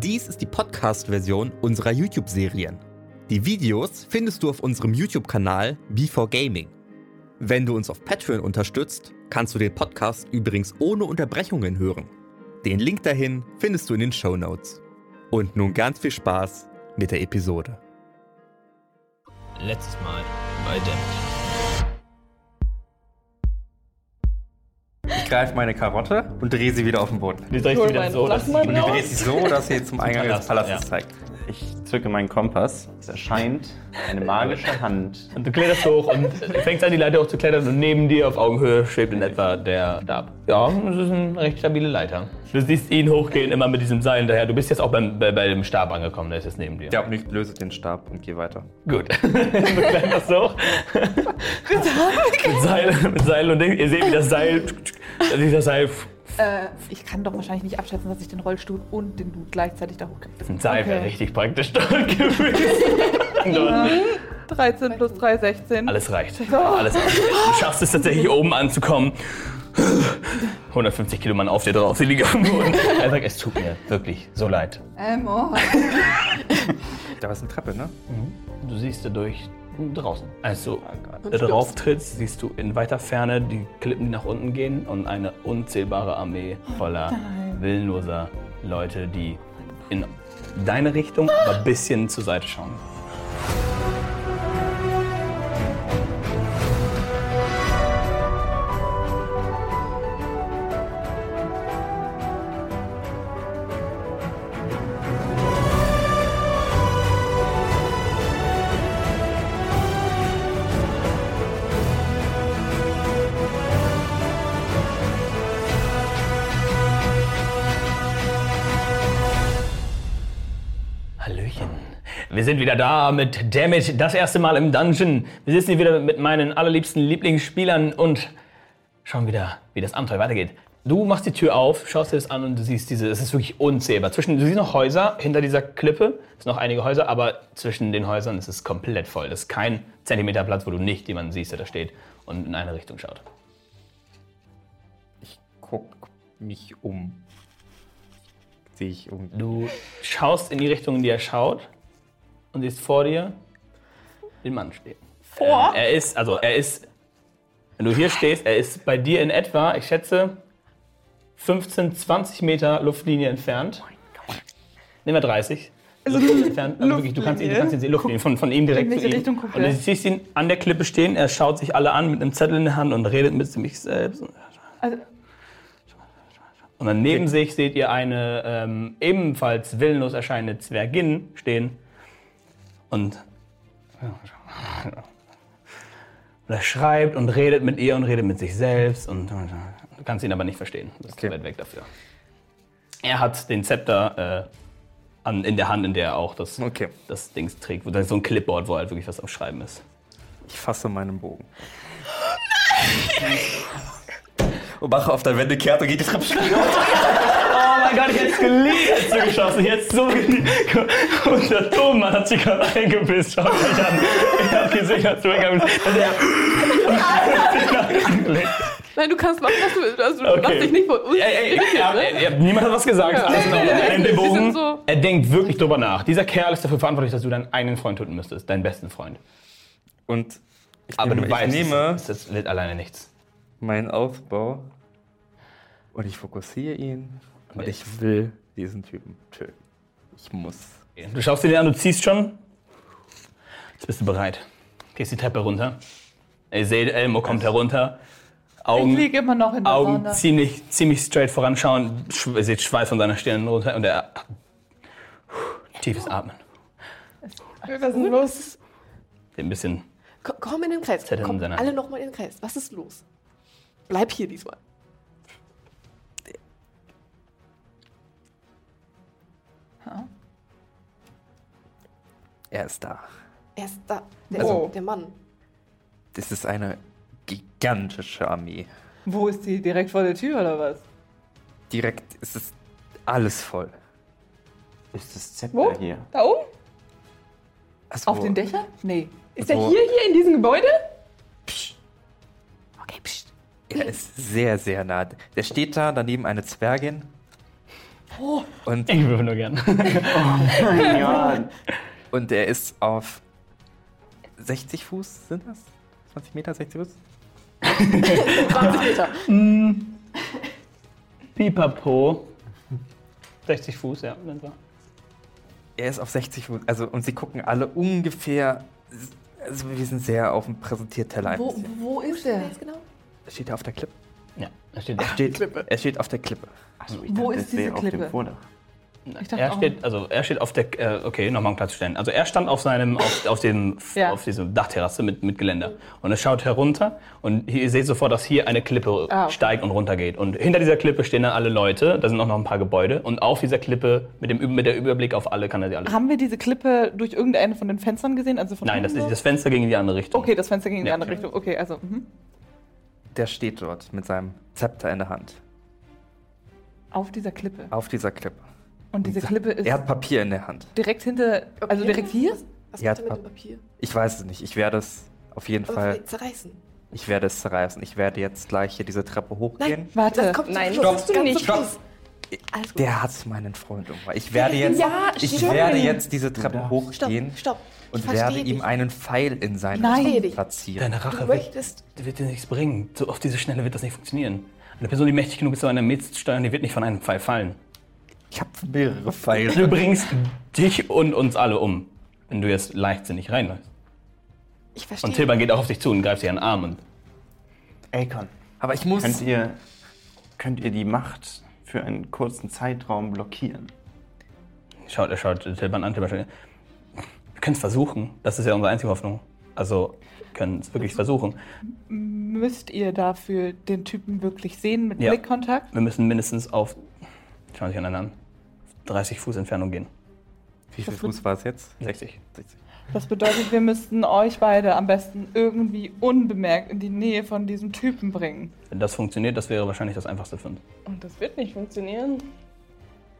Dies ist die Podcast-Version unserer YouTube-Serien. Die Videos findest du auf unserem YouTube-Kanal B4Gaming. Wenn du uns auf Patreon unterstützt, kannst du den Podcast übrigens ohne Unterbrechungen hören. Den Link dahin findest du in den Show Notes. Und nun ganz viel Spaß mit der Episode. Letztes Mal bei Damage. Ich greife meine Karotte und drehe sie wieder auf den Boden. Die dreht Hol wieder so, dass sie drauf. Drehe sie so, dass sie zum Eingang des Palast, Palastes ja. zeigt. Ich zücke meinen Kompass. Es erscheint eine magische Hand. Und du kletterst hoch und fängst an, die Leiter hochzuklettern und neben dir auf Augenhöhe schwebt in etwa der Stab. Ja, das ist eine recht stabile Leiter. Du siehst ihn hochgehen, immer mit diesem Seil hinterher. Du bist jetzt auch beim, bei, bei dem Stab angekommen, der ist jetzt neben dir. Ja, und ich löse den Stab und gehe weiter. Gut. du kletterst hoch. mit, Seil, mit Seil und. Ihr seht, wie das Seil, dieser Seil, Äh, ich kann doch wahrscheinlich nicht abschätzen, dass ich den Rollstuhl und den Dude gleichzeitig da hochkriege. wäre Okay. richtig praktisch dort gewesen. Dort. 13 plus 3, 16. Alles reicht. Alles reicht. Du schaffst es tatsächlich oben anzukommen. 150 Kilo Mann auf dir drauf, sie liegen am Boden. Er sagt, es tut mir wirklich so leid. Ähm, oh. Da ist eine Treppe, ne? Du siehst dadurch draußen. Als du drauf trittst, siehst du in weiter Ferne die Klippen, die nach unten gehen und eine unzählbare Armee voller willenloser Leute, die in deine Richtung, aber ein bisschen zur Seite schauen. Wir sind wieder da mit Dammit, das erste Mal im Dungeon. Wir sitzen hier wieder mit meinen allerliebsten Lieblingsspielern und schauen wieder, wie das Abenteuer weitergeht. Du machst die Tür auf, schaust dir das an und du siehst diese, es ist wirklich unzählbar. Zwischen, du siehst noch Häuser hinter dieser Klippe, es sind noch einige Häuser, aber zwischen den Häusern ist es komplett voll. Das ist kein Zentimeter Platz, wo du nicht jemanden siehst, der da steht und in eine Richtung schaut. Ich guck mich um. Sehe ich um. Du schaust in die Richtung, in die er schaut und siehst vor dir den Mann stehen. Vor? Ähm, er ist, also er ist, wenn du hier stehst, er ist bei dir in etwa, ich schätze, 15, 20 Meter Luftlinie entfernt. Nehmen wir 30. Luftlinie entfernt. Also wirklich, du kannst ihn, du kannst ihn sehen, Luftlinie von, von ihm direkt In zu welche ihm. Richtung guckt und du siehst ihn an der Klippe stehen, er schaut sich alle an mit einem Zettel in der Hand und redet mit sich selbst. Also, Und dann neben sich seht ihr eine ähm, ebenfalls willenlos erscheinende Zwergin stehen. Und er schreibt und redet mit ihr und redet mit sich selbst. Und du kannst ihn aber nicht verstehen. Bist Okay. zu weit weg dafür. Er hat den Zepter äh, an, in der Hand, in der er auch das, Okay. das Ding trägt. Wo da ist so ein Clipboard, wo halt wirklich was am Schreiben ist. Ich fasse meinen Bogen. Und mache auf der Wende kehrt und geht die Treppe schnell Mein hätte es geliebt, hättest du geschossen. Es so geliebt. Und der Thomann hat sich gerade eingepisst. Schaut mich an. Ich hab gesehen, als du weggegangen bist. dass er- nein, du kannst machen, was du willst. Also, du Okay. lass dich nicht von uns Ey, ey, ey, ne? niemand hat was gesagt. Ja. Er Sie sind Bogen. so- Er denkt wirklich drüber nach. Dieser Kerl ist dafür verantwortlich, dass du deinen eigenen Freund töten müsstest. Deinen besten Freund. Und ich Aber nehme, du weißt, ich nehme es, es alleine nichts. meinen Aufbau und ich fokussiere ihn und ich will diesen Typen töten. Ich muss. Du schaust ihn an, du ziehst schon. Jetzt bist du bereit. Gehst die Treppe runter. Ihr seht, Elmo kommt herunter. Ich Augen, liege immer noch in der Augen Sonne. ziemlich, ziemlich straight voranschauen. Sch- Ihr seht Schweiß von seiner Stirn runter und er. Tiefes Atmen. Was ist los? Ein bisschen. Komm, in den Kreis. Komm, alle nochmal in den Kreis. Was ist los? Bleib hier diesmal. Er ist da. Er ist da. Der, Also- der Mann. Das ist eine gigantische Armee. Wo ist die? Direkt vor der Tür oder was? Direkt ist es alles voll. Ist das Zepter Wo? hier? Da oben? Also, Auf den Dächern? Nee. Ist er So. hier, hier in diesem Gebäude? Okay, pst. Er ist sehr, sehr nah. Der steht da, daneben eine Zwergin. Und, Ich würfel nur gern. Ja, und er ist auf 60 Fuß, sind das? 20 Meter, 60 Fuß? 20 Meter. Pipapo. 60 Fuß, ja. sind wir. Er ist auf 60 Fuß. Also, und sie gucken alle ungefähr. Also, wir sind sehr auf dem Präsentierteller. Wo, wo ist der? Jetzt genau. Steht er auf der Klippe? Ja, da steht Er steht, er steht auf der Klippe. Achso, ich Wo dachte, ist wäre diese auf Klippe? dem Vordach. Ich dachte er auch- steht, also er steht auf der, äh, okay, nochmal um klarzustellen. Also er stand auf seinem, auf, auf dem, Ja. auf diesem Dachterrasse mit, mit Geländer. Und er schaut herunter und hier, ihr seht sofort, dass hier eine Klippe Ah, okay. steigt und runter geht. Und hinter dieser Klippe stehen dann alle Leute, da sind auch noch ein paar Gebäude. Und auf dieser Klippe, mit dem, mit der Überblick auf alle, kann er sie alle. Haben wir diese Klippe durch irgendeine von den Fenstern gesehen? Also von Nein, das ist so? das Fenster ging in die andere Richtung. Okay, das Fenster ging in die Ja. andere Richtung. Okay, also. Mhm. Der steht dort mit seinem Zepter in der Hand. Auf dieser Klippe. Auf dieser Klippe. Und diese Klippe ist Er hat Papier in der Hand. direkt hinter, also Papier? direkt hier? Was, was Ja, macht er mit Pa- dem Papier? Ich weiß es nicht. Ich werde es auf jeden Aber Fall. zerreißen. Ich werde es zerreißen. Ich werde jetzt gleich hier diese Treppe hochgehen. Warte. Das kommt zum Nein, stopp, Ganz nicht. Schluss. Alles gut. Der hat meinen Freund umgebracht. Ich werde jetzt, Ja, ich werde jetzt diese Treppe hochgehen Stopp, stopp. Und werde ihm dich. einen Pfeil in seinen Nein. Platzieren. Deine Du Rache wird, wird dir nichts bringen. So auf diese Schnelle wird das nicht funktionieren. Eine Person, die mächtig genug ist, so eine Armee zu steuern, die wird nicht von einem Pfeil fallen. Ich habe mehrere Pfeile. Du bringst dich und uns alle um, wenn du jetzt leichtsinnig reinläufst. Ich verstehe. Und Tilban geht auch auf dich zu und greift dir an den Arm. Und Akon, Aber ich muss. könnt ihr, könnt ihr die Macht für einen kurzen Zeitraum blockieren? schaut, er schaut Tilban an. Tilban schaut, wir können es versuchen. Das ist ja unsere einzige Hoffnung. Also, können es wirklich versuchen. Müsst ihr dafür den Typen wirklich sehen mit Ja. Blickkontakt? Wir müssen mindestens auf, schauen Sie sich einander an, 30 Fuß Entfernung gehen. Wie viel Fuß war es jetzt? 60. 60. Das bedeutet, wir müssten euch beide am besten irgendwie unbemerkt in die Nähe von diesem Typen bringen. Wenn das funktioniert, das wäre wahrscheinlich das Einfachste für uns. Und das wird nicht funktionieren.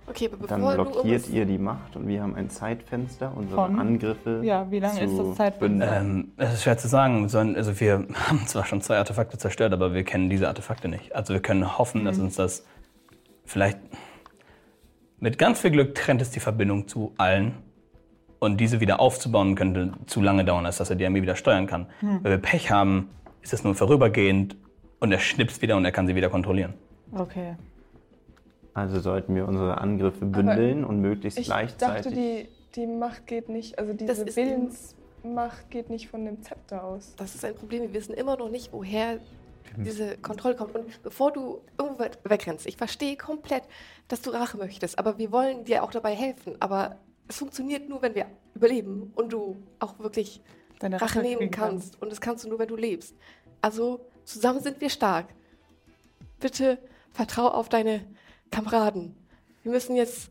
Okay, aber Dann bevor du blockiert ihr die Macht und wir haben ein Zeitfenster, unsere Von? Angriffe. Ja, wie lange ist zu das Zeitfenster? Ähm, es ist schwer zu sagen. Also wir haben zwar schon zwei Artefakte zerstört, aber wir kennen diese Artefakte nicht. Also wir können hoffen, dass uns das vielleicht mit ganz viel Glück trennt es die Verbindung zu allen. Und diese wieder aufzubauen könnte zu lange dauern, als dass er die Armee wieder steuern kann. Wenn wir Pech haben, ist es nur vorübergehend und er schnipst wieder und er kann sie wieder kontrollieren. Okay. Also sollten wir unsere Angriffe bündeln und möglichst Ich gleichzeitig. dachte, die, die Macht geht nicht, also diese Willensmacht geht nicht von dem Zepter aus. Das ist ein Problem. Wir wissen immer noch nicht, woher diese Kontrolle kommt. Und bevor du irgendwo wegrennst, ich verstehe komplett, dass du Rache möchtest, aber wir wollen dir auch dabei helfen. Aber es funktioniert nur, wenn wir überleben und du auch wirklich Deine Rache nehmen kriegen kannst. Und das kannst du nur, wenn du lebst. Also zusammen sind wir stark. Bitte vertrau auf deine Kameraden. Wir müssen jetzt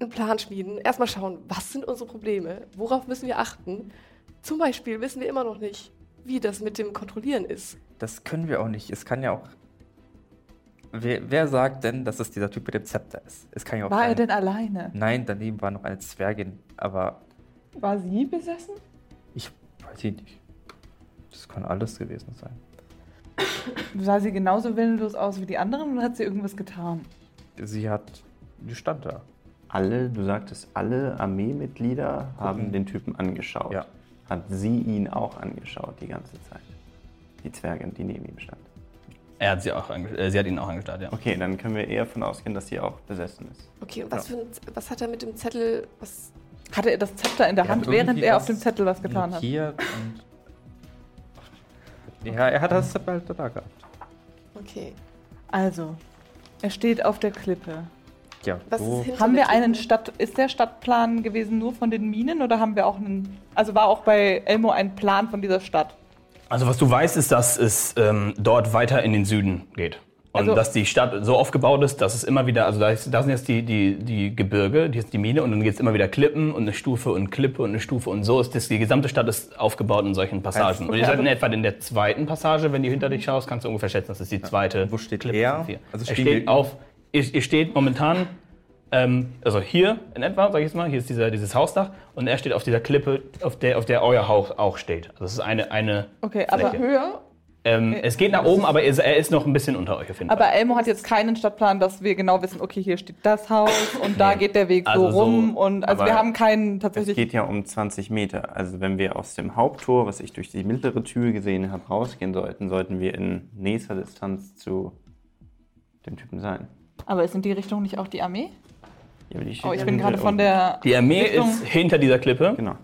einen Plan schmieden. Erstmal schauen, was sind unsere Probleme? Worauf müssen wir achten? Zum Beispiel wissen wir immer noch nicht, wie das mit dem Kontrollieren ist. Das können wir auch nicht. Es kann ja auch. Wer, wer sagt denn, dass es dieser Typ mit dem Zepter ist? Es kann ja auch War er sein- denn alleine? Nein, daneben war noch eine Zwergin, aber War sie besessen? ich weiß ich nicht. Das kann alles gewesen sein. Sah sie genauso willenlos aus wie die anderen oder hat sie irgendwas getan? Sie hat. Die stand da. Alle, du sagtest, alle Armeemitglieder haben den Typen angeschaut. Ja. Hat sie ihn auch angeschaut die ganze Zeit? Die Zwergin, die neben ihm stand. Er hat sie, auch äh, sie hat ihn auch angestarrt, ja. Okay, dann können wir eher davon ausgehen, dass sie auch besessen ist. Okay, und was, für ein, Z- was hat er mit dem Zettel? Was, Hatte er das Zepter in der Er hat Hand, während irgendwie er auf dem Zettel was getan hat? Notiert und. Ja, er hat das Zepter halt da gehabt. okay. Also, er steht auf der Klippe. Ja, Was so. ist Haben wir der einen? Stadt, ist der Stadtplan gewesen nur von den Minen oder haben wir auch einen, also war auch bei Elmo ein Plan von dieser Stadt? Also was du weißt, ist, dass es ähm, dort weiter in den Süden geht. Und Also- dass die Stadt so aufgebaut ist, dass es immer wieder, also da, ist, da sind jetzt die, die, die Gebirge, die ist die Mine und dann gibt es immer wieder Klippen und eine Stufe und Klippe und eine Stufe und so ist das, die gesamte Stadt ist aufgebaut in solchen Passagen. und ihr seid in etwa in der zweiten Passage, wenn du hinter dich schaust, kannst du ungefähr schätzen, das ist die zweite. Wo steht Klippe er? Also er steht auf, ihr, ihr steht momentan, ähm, also hier in etwa, sag ich jetzt mal, hier ist dieser, dieses Hausdach und er steht auf dieser Klippe, auf der, auf der euer Haus auch steht. Also es ist eine, eine Okay, aber, Fläche. Höher? Ähm, es geht nach oben, aber er ist, noch ein bisschen unter euch auf jeden Fall. aber Elmo hat jetzt keinen Stadtplan, dass wir genau wissen, okay, hier steht das Haus und da geht der Weg Also so rum. so- und also aber wir haben keinen Es tatsächlich. geht ja um 20 Meter. Also wenn wir aus dem Haupttor, was ich durch die mittlere Tür gesehen habe, rausgehen sollten, sollten wir in nächster Distanz zu dem Typen sein. Aber ist in die Richtung nicht auch die Armee? Ja, aber die Oh, ich bin gerade von der. Die Armee Richtung- ist hinter dieser Klippe, Genau.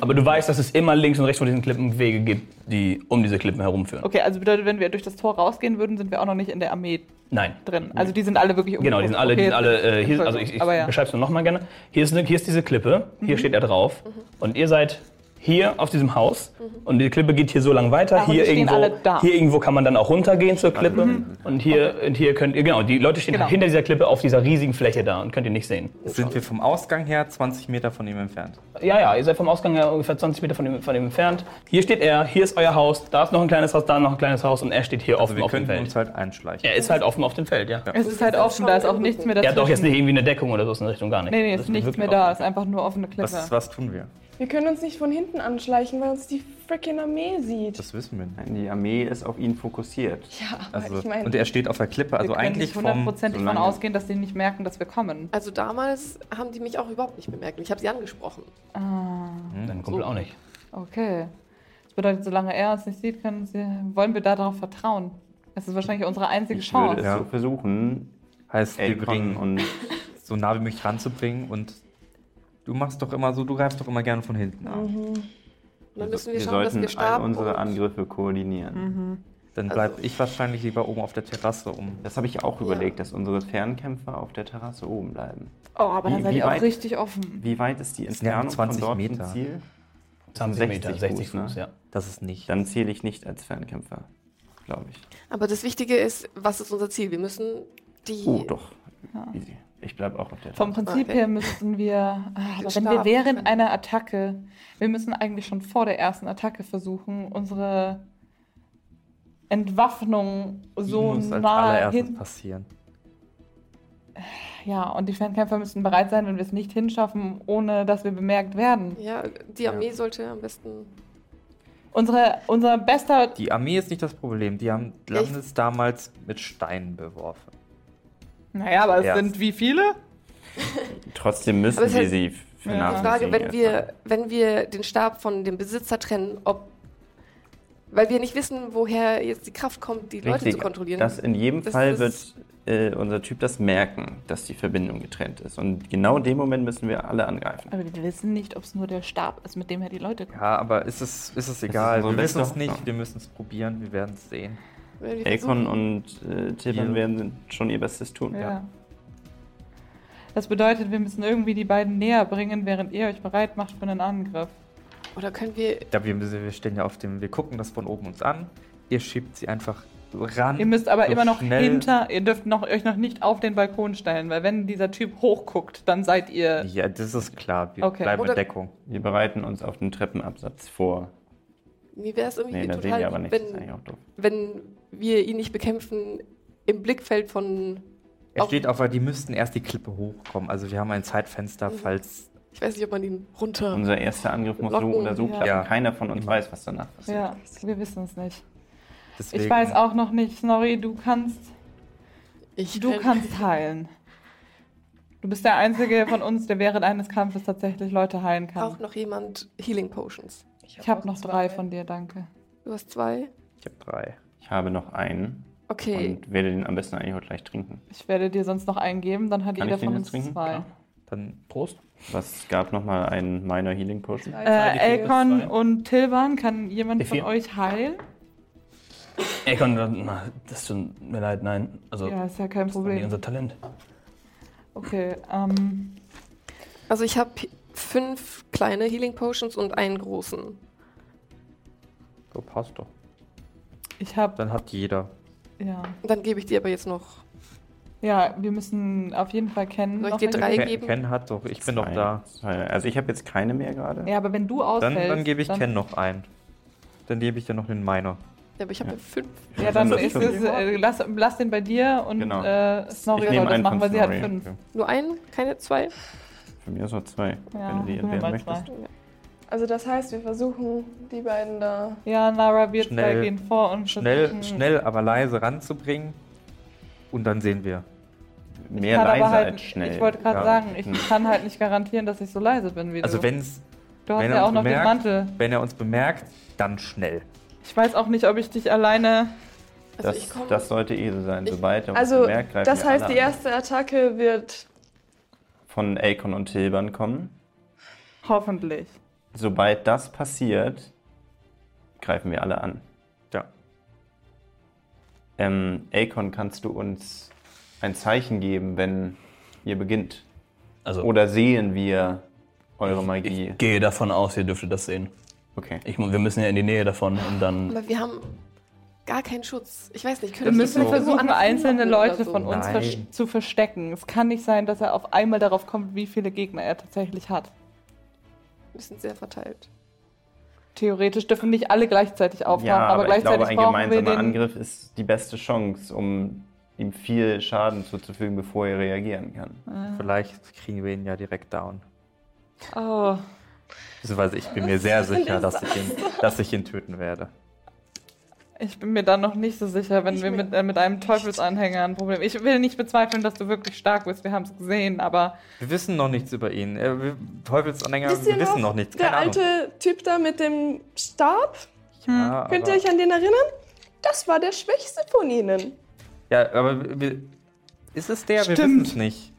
Aber du weißt, dass es immer links und rechts von diesen Klippen Wege gibt, die um diese Klippen herumführen. Okay, also bedeutet, wenn wir durch das Tor rausgehen würden, sind wir auch noch nicht in der Armee Nein. drin. Also die sind alle wirklich um Genau, die sind alle, die sind alle äh, hier, also ich, ich ja. beschreibe es nur nochmal gerne. Hier ist, eine, hier ist diese Klippe, hier Mhm. steht er drauf und ihr seid hier auf diesem Haus und die Klippe geht hier so lang weiter. Und hier, irgendwo, alle da. hier irgendwo kann man dann auch runtergehen zur Klippe und hier, und hier könnt ihr, genau, die Leute stehen Genau. hinter dieser Klippe auf dieser riesigen Fläche da und könnt ihr nicht sehen. Sind wir vom Ausgang her 20 Meter von ihm entfernt? Ja, ja, ihr seid vom Ausgang her ungefähr 20 Meter von ihm, von ihm entfernt. Hier steht er, hier ist euer Haus, da ist noch ein kleines Haus, da noch ein kleines Haus und er steht hier Also offen wir auf dem Feld. uns halt einschleichen. er ist halt offen auf dem Feld, ja. Es ist halt offen, da ist auch nichts mehr Er dazwischen. hat auch jetzt nicht irgendwie eine Deckung oder so in der Richtung, gar nicht. Nee, nee, ist nichts mehr da, offen. ist einfach nur offene Klippe. Was, was tun wir? Wir können uns nicht von hinten anschleichen, weil uns die freaking Armee sieht. Das wissen wir nicht. Nein, die Armee ist auf ihn fokussiert. ja, aber Also, ich meine, und er steht auf der Klippe, also wir eigentlich nicht hundertprozentig davon ausgehen, dass die nicht merken, dass wir kommen. Also damals haben die mich auch überhaupt nicht bemerkt. Ich habe sie angesprochen. Ah, Dein Kumpel auch nicht. okay. Das bedeutet, solange er uns nicht sieht, können sie, wollen wir darauf vertrauen. Das ist wahrscheinlich unsere einzige Ich würde Chance. es Ja. so versuchen, heißt, wir bringen und so nah wie möglich ranzubringen und du machst doch immer so, du greifst doch immer gerne von hinten an. Und dann müssen wir wir schauen, dass sollten wir all Stab unsere Angriffe koordinieren. Dann Also- bleib ich wahrscheinlich lieber oben auf der Terrasse um. Das habe ich auch überlegt, dass unsere Fernkämpfer auf der Terrasse oben bleiben. Oh, aber dann seid ihr auch richtig offen. Wie weit ist die ja Entfernung 20 von dort Meter. zum Ziel? 20 Meter, 60 60 Fuß, Fuß, ne? ja. Das ist nicht. Dann zähle ich nicht als Fernkämpfer, glaube ich. Aber das Wichtige ist, was ist unser Ziel? Wir müssen die. Oh, doch. Easy. Ich bleibe auch auf der Vom Terrasse. Prinzip her müssten wir, aber wenn wir während einer Attacke, wir müssen eigentlich schon vor der ersten Attacke versuchen, unsere Entwaffnung so muss als nah allererstes hin. passieren. Ja, und die Fernkämpfer müssen bereit sein, wenn wir es nicht hinschaffen, ohne dass wir bemerkt werden. Ja, die Armee sollte am besten. Unsere, unser bester, Die Armee ist nicht das Problem. Die haben Ja, Landes damals mit Steinen beworfen. Naja, aber es Erst. sind wie viele? Trotzdem müssen es ist wir halt sie Die vernachlässigen. Frage, wenn wir, erstmal. wenn wir den Stab von dem Besitzer trennen, ob. Weil wir nicht wissen, woher jetzt die Kraft kommt, die Leute zu Richtig, kontrollieren. Das in jedem Das Fall ist- wird äh, unser Typ das merken, dass die Verbindung getrennt ist. Und genau in dem Moment müssen wir alle angreifen. Aber wir wissen nicht, ob es nur der Stab ist, mit dem er die Leute Ja, aber ist es, ist es egal. unsere wir wissen es nicht, wir müssen es probieren, wir werden es sehen. Versuchen- und äh, Ja. werden schon ihr Bestes tun. Ja. Das bedeutet, wir müssen irgendwie die beiden näher bringen, während ihr euch bereit macht für einen Angriff. Oder können wir. Ja, wir, müssen- wir stehen ja auf dem, wir gucken das von oben uns an. Ihr schiebt sie einfach ran. Ihr müsst aber so immer noch schnell- hinter, ihr dürft noch, euch noch nicht auf den Balkon stellen, weil wenn dieser Typ hochguckt, dann seid ihr. Ja, das ist klar. Wir Okay. bleiben Oder- in Deckung. Wir bereiten uns auf den Treppenabsatz vor. Mir wäre es irgendwie Nee, da sehen total wir aber lieb, nichts. Das ist wenn, eigentlich auch doof. wenn wir ihn nicht bekämpfen im Blickfeld von. Er steht auf, weil die müssten erst die Klippe hochkommen. Also wir haben ein Zeitfenster, Mhm. falls. Ich weiß nicht, ob man ihn runter. Unser erster Angriff muss so Locken, oder so ja. klappen. Ja. Keiner von uns weiß, was danach passiert. Ja, wir wissen es nicht. Deswegen, Ich weiß auch noch nicht, Snorri, du kannst, Ich du kannst heilen. Du bist der Einzige von uns, der während eines Kampfes tatsächlich Leute heilen kann. Braucht noch jemand Healing Potions? Ich habe auch noch zwei. drei von dir, danke. Du hast zwei? Ich habe drei. Ich habe noch einen Okay. und werde den am besten eigentlich auch gleich trinken. Ich werde dir sonst noch einen geben, dann hat Kann jeder von uns trinken? zwei. Ja. Dann Prost. Was gab nochmal einen Minor Healing Potion? Äh, Elkon und Tilban, kann jemand von euch heilen? Na, das tut mir leid, nein. Also, Ja, ist ja kein das war nicht Problem. unser Talent. Okay, ähm, Also ich habe fünf kleine Healing Potions und einen großen. so passt doch. Ich habe Dann hat jeder. Ja. Dann gebe ich dir aber jetzt noch. Ja, wir müssen auf jeden Fall kennen. Soll ich noch dir drei geben. Ken hat doch, ich bin doch da. Also ich habe jetzt keine mehr gerade. Ja, aber wenn du Dann, ausfällst. dann gebe ich Ken noch ein. Dann gebe ich dir noch den Meiner. Ja, aber ich habe Ja. ja. fünf. Ja, dann ist es, äh, lass, lass den bei dir und Genau. äh, Snorri soll das machen, von weil sie hat fünf. Okay. Nur einen, keine zwei. Für mich ist es zwei, Ja, wenn du die entbehren mal zwei. möchtest. Also das heißt, wir versuchen, die beiden da. Ja, Nara, wir Schnell. zwei gehen vor und Schnell, schnell, aber leise ranzubringen. Und dann sehen wir. Ich Mehr kann leise aber halt, als schnell. Ich wollte gerade Ja. sagen, ich Hm. kann halt nicht garantieren, dass ich so leise bin wie Also du. wenn's, du hast wenn ja er auch noch bemerkt, den Mantel. wenn er uns bemerkt, dann schnell. Ich weiß auch nicht, ob ich dich alleine. Also Das, ich komme. das sollte eh so sein. Sobald er uns Also, bemerkt, greifen das heißt, die erste Attacke wird. von Akon und Tilban kommen. Hoffentlich. Sobald das passiert, greifen wir alle an. Ja. Ähm, Akon, kannst du uns ein Zeichen geben, wenn ihr beginnt? Also, Oder sehen wir eure Magie? ich gehe davon aus, ihr dürftet das sehen. Okay. Ich, wir müssen ja in die Nähe davon und dann. Aber wir haben gar keinen Schutz. Ich weiß nicht, Wir können müssen so versuchen, einzelne Leute so. von uns Nein. vers- zu verstecken. Es kann nicht sein, dass er auf einmal darauf kommt, wie viele Gegner er tatsächlich hat. Wir sind sehr verteilt. Theoretisch dürfen nicht alle gleichzeitig auftauchen, Ja, aber, aber, ich gleichzeitig glaube, ein brauchen wir gemeinsamer den. Angriff ist die beste Chance, um ihm viel Schaden zuzufügen, bevor er reagieren kann. Vielleicht kriegen wir ihn ja direkt down. Oh, Beziehungsweise ich bin mir sehr sicher, dass ich, ihn, dass ich ihn töten werde. Ich bin mir da noch nicht so sicher, wenn Ich wir mit, äh, mit einem Teufelsanhänger ein Problem. Ich will nicht bezweifeln, dass du wirklich stark bist. Wir haben es gesehen, aber Wir wissen noch nichts über ihn. Äh, wir- Teufelsanhänger, Wisst wir ihr wissen noch nichts. Der Keine Ahnung. alte Typ da mit dem Stab, Ja, könnt ihr euch an den erinnern? Das war der schwächste von ihnen. ja, aber wir, ist es der? Wir Stimmt. wissen es nicht.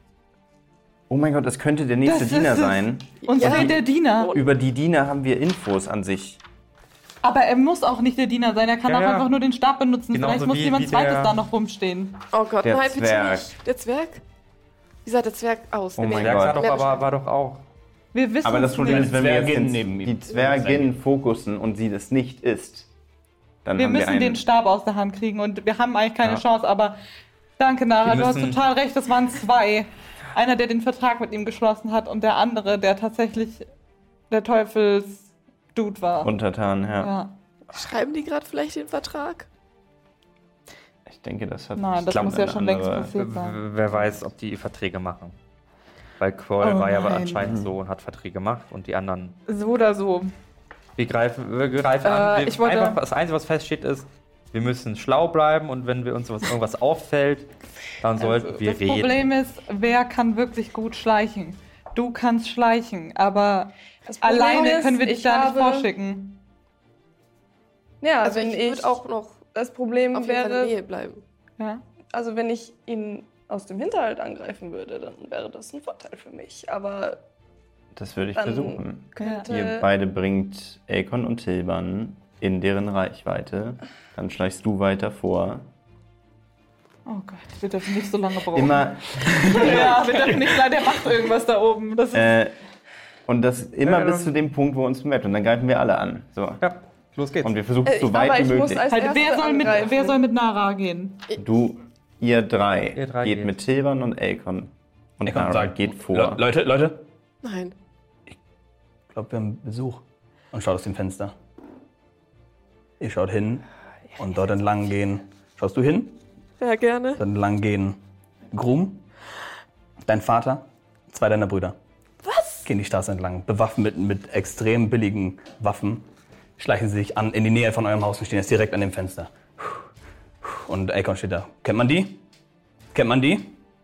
Oh mein Gott, das könnte der nächste Das Diener sein. uns Ja. der Diener. Über die Diener haben wir Infos an sich. Aber er muss auch nicht der Diener sein. Er kann Ja, auch ja. einfach nur den Stab benutzen. Genauso Vielleicht muss wie- jemand wie zweites der- da noch rumstehen. Oh Gott, Der nein, bitte Zwerg. nicht. Der Zwerg? Wie sah der Zwerg aus? Oh mein Der Gott. war doch, aber, war doch auch. Wir wissen Aber das Problem nicht. ist, wenn wir jetzt die Zwergin fokussen und sie das nicht ist, dann Wir haben müssen wir einen... den Stab aus der Hand kriegen und wir haben eigentlich keine Ja. Chance, aber danke, Nara, du hast total recht, es waren zwei. Einer, der den Vertrag mit ihm geschlossen hat und der andere, der tatsächlich der Teufels-Dude war. Untertan, ja. ja. Schreiben die gerade vielleicht den Vertrag? Ich denke, das hat... Nein, das muss ja schon längst passiert sein. Wer weiß, ob die Verträge machen. Weil Kroll Oh war ja aber anscheinend so und hat Verträge gemacht und die anderen. So oder so. Wir greifen, wir greifen Äh, an. Wir, ich wollte- einfach, das Einzige, was feststeht, ist, wir müssen schlau bleiben und wenn wir uns was, irgendwas auffällt, dann sollten wir das reden. Problem ist, wer kann wirklich gut schleichen? Du kannst schleichen, aber Das alleine ist, können wir dich ich da nicht habe- vorschicken. Ja, Also wenn ich ich. würde auch noch das Problem auf jeden Fall in der wäre, Nähe bleiben. Ja? also wenn ich ihn aus dem Hinterhalt angreifen würde, dann wäre das ein Vorteil für mich. Aber Das würde ich versuchen. könnte. Ihr beide bringt Akon und Tilban in deren Reichweite. Dann schleichst du weiter vor. Oh Gott, wir dürfen nicht so lange brauchen. Immer, Ja, wir dürfen nicht sein, der macht irgendwas da oben. Das ist äh, und das immer Ja. bis zu dem Punkt, wo uns bemerkt. Und dann greifen wir alle an. So. Ja, los geht's. Und wir versuchen Äh, es so weit wie möglich. halt, wer, soll mit, wer soll mit Nara gehen? Du, ihr drei, Ihr drei geht geht. mit Tilban und Akon. Und Akon Nara sagt, geht vor. Le Leute, Leute, Nein. ich glaube, wir haben Besuch. Und schaut aus dem Fenster. Ihr schaut hin und dort entlang gehen. Schaust du hin? Ja, gerne. Dort entlang gehen Grum, dein Vater, zwei deiner Brüder. Gehen die Straße entlang, bewaffnet mit, mit extrem billigen Waffen. Schleichen sie sich an in die Nähe von eurem Haus und stehen jetzt direkt an dem Fenster. Und Akon steht da. Kennt man die? Kennt man die?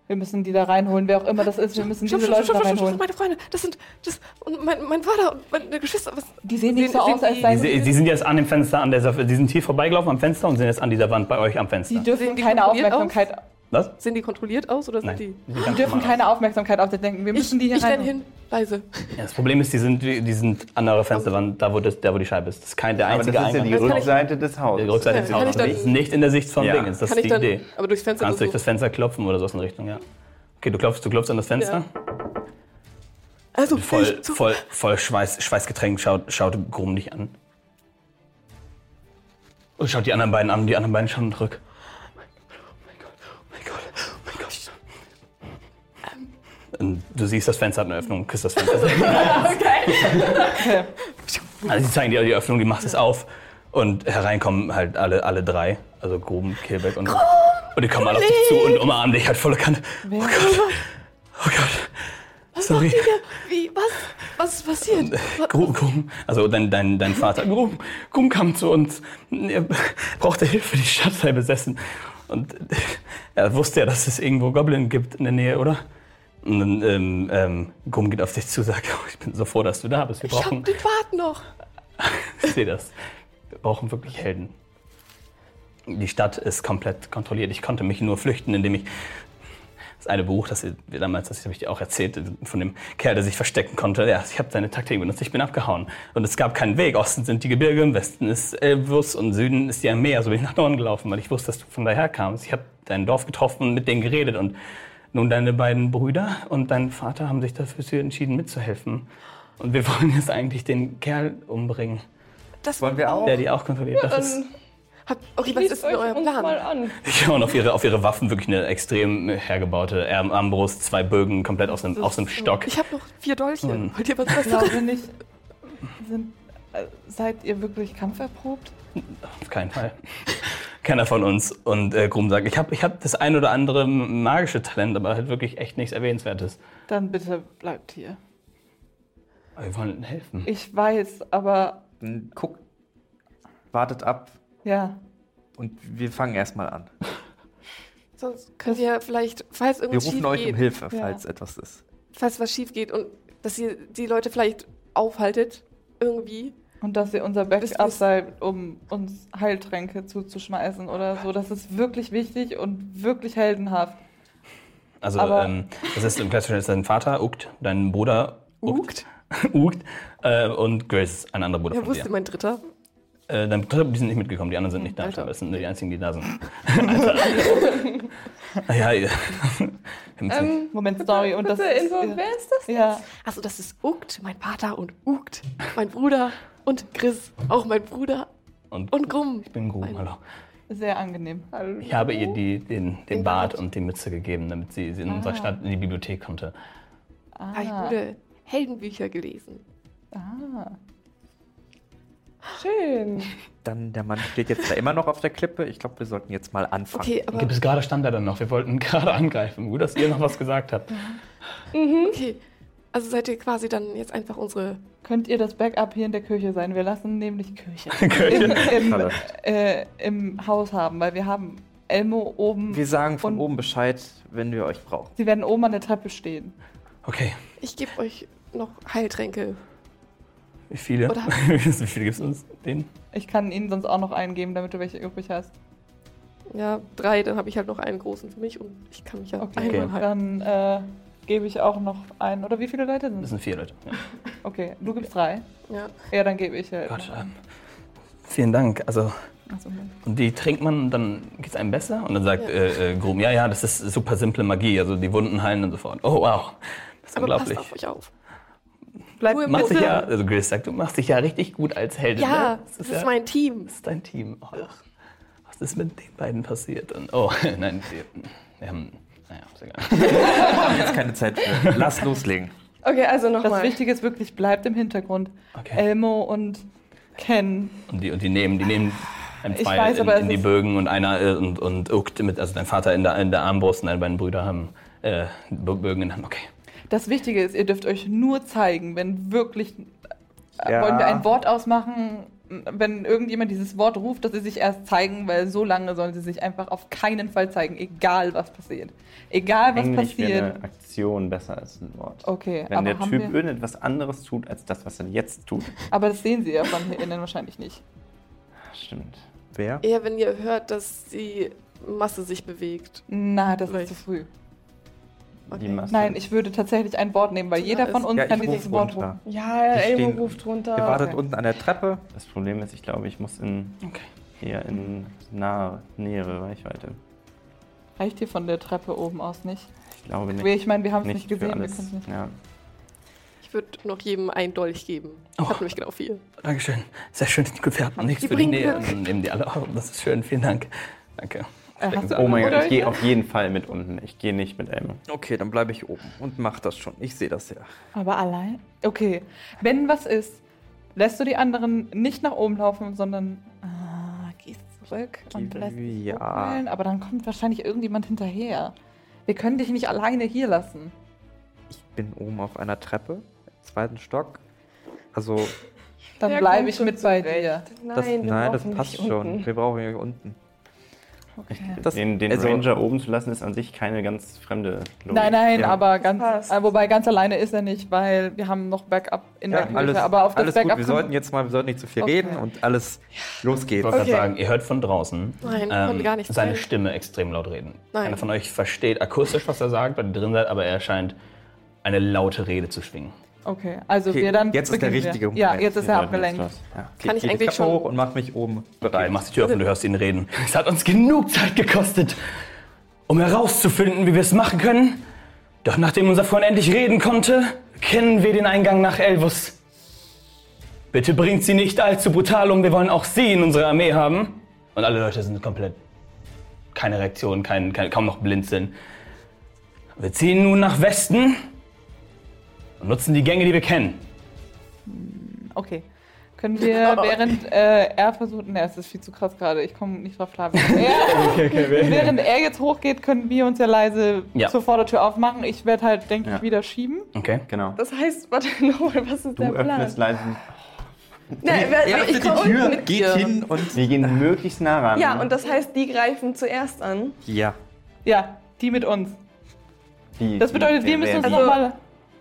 Wir müssen die da reinholen, wer auch immer das ist. Wir müssen Stopp, diese stopp, Leute da reinholen. meine Freunde. Das sind, das, und mein, mein Vater und meine Geschwister. Was, Die sehen nicht so aus, als die- seien Sie, sie sind jetzt an dem Fenster, an der, die sind hier vorbeigelaufen am Fenster und sind jetzt an dieser Wand bei euch am Fenster. Die dürfen Sehen die keine Aufmerksamkeit. Was? sehen die kontrolliert aus oder sind Nein. die? Die dürfen keine Aufmerksamkeit auf sich denken. Wir Ich, müssen die hier ich rein. hin, leise. Ja, das Problem ist, die sind, die sind an eurer Fensterwand, da wo, das, da wo die Scheibe ist. Das ist kein, der Aber das einzige ist ja die ich- Rückseite des Hauses. Die Rückseite Ja, des ich Hauses. Das ist nicht in der Sicht von Ja. Dingens. Das Kann ist ich die dann, Idee. aber durchs Fenster Kannst durch das. Fenster klopfen oder so in Richtung, ja. Okay, du klopfst, du klopfst an das Fenster. Also, Voll, ich, so, voll, voll Schweiß, Schweißgetränkt schaut, schaut Grum dich an. Und schaut die anderen beiden an, die anderen beiden schauen zurück. Du siehst, das Fenster hat eine Öffnung, küsst das Fenster. Also sie zeigen dir die Öffnung, die macht es auf und hereinkommen halt alle, alle drei, also Gruben, Kilbeck und und die kommen alle auf dich zu und umarmen dich halt volle Kante. Oh Gott, oh Gott, sorry. Wie? Was? Was ist passiert? Was- Grum, Grum, also dein, dein, dein Vater, Grum, Grum kam zu uns. Er brauchte Hilfe, die Stadt sei besessen. Und er wusste ja, dass es irgendwo Goblin gibt in der Nähe, oder? Und dann ähm, ähm, Grum geht auf dich zu und sagt, oh, ich bin so froh, dass du da bist. Wir Ich hab brauchen, den Bart noch. ich sehe das, wir brauchen wirklich Helden. Die Stadt ist komplett kontrolliert. Ich konnte mich nur flüchten, indem ich das eine Buch, das wir damals, das habe ich dir auch erzählt, von dem Kerl, der sich verstecken konnte. Ja, ich habe seine Taktik benutzt, ich bin abgehauen. Und es gab keinen Weg. Osten sind die Gebirge, im Westen ist Elbus und Süden ist die Armee. Also bin ich nach Norden gelaufen, weil ich wusste, dass du von daher kamst. Ich habe dein Dorf getroffen und mit denen geredet. Und nun deine beiden Brüder und dein Vater haben sich dafür entschieden, mitzuhelfen. Und wir wollen jetzt eigentlich den Kerl umbringen, Das Wollen wir auch? der die auch kontrolliert. Das ist, Hat, okay, was ist denn euer Plan? an. Ja, und auf ihre, auf ihre Waffen wirklich eine extrem hergebaute Arm- Armbrust, zwei Bögen komplett aus einem, aus einem Stock. Ich habe noch vier Dolche. Hm. Wollt ihr was Ich glaube nicht. Sind, äh, seid ihr wirklich kampferprobt? Auf keinen Fall. Keiner von uns. Und äh, Grum sagt, ich habe ich hab das ein oder andere magische Talent, aber halt wirklich echt nichts Erwähnenswertes. Dann bitte bleibt hier. Aber wir wollen helfen. Ich weiß, aber Dann guckt, wartet ab ja. und wir fangen erstmal an. Sonst könnt ihr vielleicht, falls Wir irgendwas rufen schief euch um geht, Hilfe, Ja. falls etwas ist. falls was schief geht und dass ihr die Leute vielleicht aufhaltet irgendwie. Und dass ihr unser Backup seid, um uns Heiltränke zuzuschmeißen oder so. Das ist wirklich wichtig und wirklich heldenhaft. Also, aber- ähm, das ist im klassischen ist dein Vater, Ukt, dein Bruder, Ukt? Ukt äh, und Grace, ein anderer Bruder Ja, von wusste dir. mein Dritter. Äh, Dritter, die sind nicht mitgekommen, die anderen sind nicht da. Alter. Das sind nur die einzigen, die da sind. Alter. ja, ja. Wir müssen- Ähm, Moment, Story. Und das bitte ist, Info, wer ist das? ja, Also das ist Ukt, mein Vater und Ukt, mein Bruder und Chris, auch mein Bruder und, und Grum. ich bin Grum, hallo. sehr angenehm. Hallo. Ich habe ihr die, den, den Den Bart Bart. und die Mütze gegeben, damit sie, sie in unserer Ah. Stadt in die Bibliothek konnte. Da habe ich Ah, gute Heldenbücher gelesen. ah. Schön. Dann, der Mann steht jetzt da immer noch auf der Klippe. Ich glaube, wir sollten jetzt mal anfangen. Okay, aber Gibt es gerade stand er dann noch? Wir wollten gerade angreifen. Gut, dass ihr noch was gesagt habt. okay. Also seid ihr quasi dann jetzt einfach unsere. Könnt ihr das Backup hier in der Küche sein? Wir lassen nämlich Küche Küche. im, im, äh, im Haus haben, weil wir haben Elmo oben. Wir sagen von Und- oben Bescheid, wenn wir euch brauchen. Sie werden oben an der Treppe stehen. Okay, Ich gebe euch noch Heiltränke. Wie viele? Oder- wie viele gibt es uns? Den? Ich kann Ihnen sonst auch noch einen geben, damit du welche übrig hast. Ja, drei, dann habe ich halt noch einen großen für mich und ich kann mich ja Okay, einmal heilen. dann äh, gebe ich auch noch einen. Oder wie viele Leute sind Das es? sind vier Leute. Ja. Okay, du gibst drei. Ja. Ja, dann gebe ich halt. Gott, ähm, vielen Dank. Also, Achso, und die trinkt man dann geht es einem besser? Und dann sagt Ja. äh, äh, Grum, ja, ja, das ist super simple Magie. Also die Wunden heilen und sofort. Oh, wow. Das ist Aber unglaublich. passt auf euch auf. Bleib Macht bitte. dich ja, also Grace sagt, du machst dich ja richtig gut als Heldin. Ja, ne? das ist mein Team. Das ist dein Team. Oh, was ist mit den beiden passiert? Und, oh, nein, wir, wir haben. Naja, ist egal. Jetzt keine Zeit für. Lass loslegen. Okay, also Das nochmal. Wichtige ist wirklich, bleibt im Hintergrund. Okay. Elmo und Ken. Und die, und die nehmen, die nehmen ein Ich Pfeil weiß, in, in die Bögen und einer äh, und, und mit, also dein Vater in der, in der Armbrust und deine beiden Brüder haben äh, Bö- Bögen in der Hand. Okay. Das Wichtige ist, ihr dürft euch nur zeigen, wenn wirklich. äh, Ja. Wollen wir ein Wort ausmachen, wenn irgendjemand dieses Wort ruft, dass sie sich erst zeigen, weil so lange sollen sie sich einfach auf keinen Fall zeigen, egal was passiert. Egal was Eigentlich passiert. eine Aktion besser als ein Wort. Okay, Wenn aber der haben Typ wir, irgendetwas anderes tut, als das, was er jetzt tut. aber das sehen sie ja von hier innen wahrscheinlich nicht. Stimmt. Wer? Eher wenn ihr hört, dass die Masse sich bewegt. Na, das Vielleicht. ist zu früh. Masse. Nein, ich würde tatsächlich ein Wort nehmen, weil Ja, jeder von uns Ja, kann dieses Wort runter. rufen. Ja, Elmo ruft runter. Ihr wartet okay. unten an der Treppe. Das Problem ist, ich glaube, ich muss in, Okay. eher in nahe, nähere Reichweite. Reicht hier von der Treppe oben aus nicht? Ich glaube nicht. Ich meine, wir haben es nicht gesehen, wir alles. können es nicht. Ja. Ich würde noch jedem einen Dolch geben. Ich Oh. habe nämlich genau vier. Dankeschön. Sehr schön, die Gefährten. Nichts Die für die Nähe. Nehmen die alle. Oh, das ist schön. Vielen Dank. Danke. Äh, du Oh mein Gott, ich gehe auf jeden Fall mit unten. Ich gehe nicht mit Elmo. Okay, dann bleibe ich oben und mach das schon. Ich sehe das ja. Aber allein? Okay. Wenn was ist, lässt du die anderen nicht nach oben laufen, sondern ah, gehst zurück und lässt dich ja. hochholen. Aber dann kommt wahrscheinlich irgendjemand hinterher. Wir können dich nicht alleine hier lassen. Ich bin oben auf einer Treppe, im zweiten Stock. Also, Dann bleibe ich mit bei dir. Nein, das, wir nein, das passt schon. Wir brauchen hier unten. Das, Den, den also, Ranger oben zu lassen, ist an sich keine ganz fremde Logik. Nein, nein, Ja. aber ganz, äh, wobei ganz alleine ist er nicht, weil wir haben noch Backup in der Ja, Küche. alles, aber auf das alles Backup gut. Wir sollten jetzt mal, wir sollten nicht zu viel Okay. reden und alles los geht's. Ich wollte Okay. gerade sagen, ihr hört von draußen Nein, konnte gar nichts seine sein. Stimme extrem laut reden. Nein. Einer von euch versteht akustisch, was er sagt, weil ihr drin seid, aber er scheint eine laute Rede zu schwingen. Okay, also Okay, wir dann. jetzt ist der richtige Moment. Ja, jetzt ist er abgelenkt. Ja. Okay, Kann ich eigentlich schon- hoch und mach mich oben Du bereit. machst die Tür auf und du hörst ihn reden. Es hat uns genug Zeit gekostet, um herauszufinden, wie wir es machen können. Doch nachdem unser Freund endlich reden konnte, kennen wir den Eingang nach Elvus. Bitte bringt sie nicht allzu brutal um, wir wollen auch sie in unserer Armee haben. Und alle Leute sind komplett keine Reaktion, kein, kein, kaum noch blinzeln. Wir ziehen nun nach Westen und nutzen die Gänge, die wir kennen. Okay. Können wir, während äh, er versucht, ne, es ist viel zu krass gerade, ich komme nicht drauf klar. Während er, während er jetzt hochgeht, können wir uns ja leise Ja. zur Vordertür aufmachen. Ich werde halt, denke Ja. ich, wieder schieben. Okay. Genau. Das heißt, warte nochmal, was ist Du der Plan? öffnest leise. Nein, Er ich öffnet die Tür, mit geht dir. hin und. Wir gehen möglichst nah ran. Ja, und das heißt, die greifen zuerst an. Ja. Ja, die mit uns. Die- Das bedeutet, die- wir müssen uns Also- nochmal.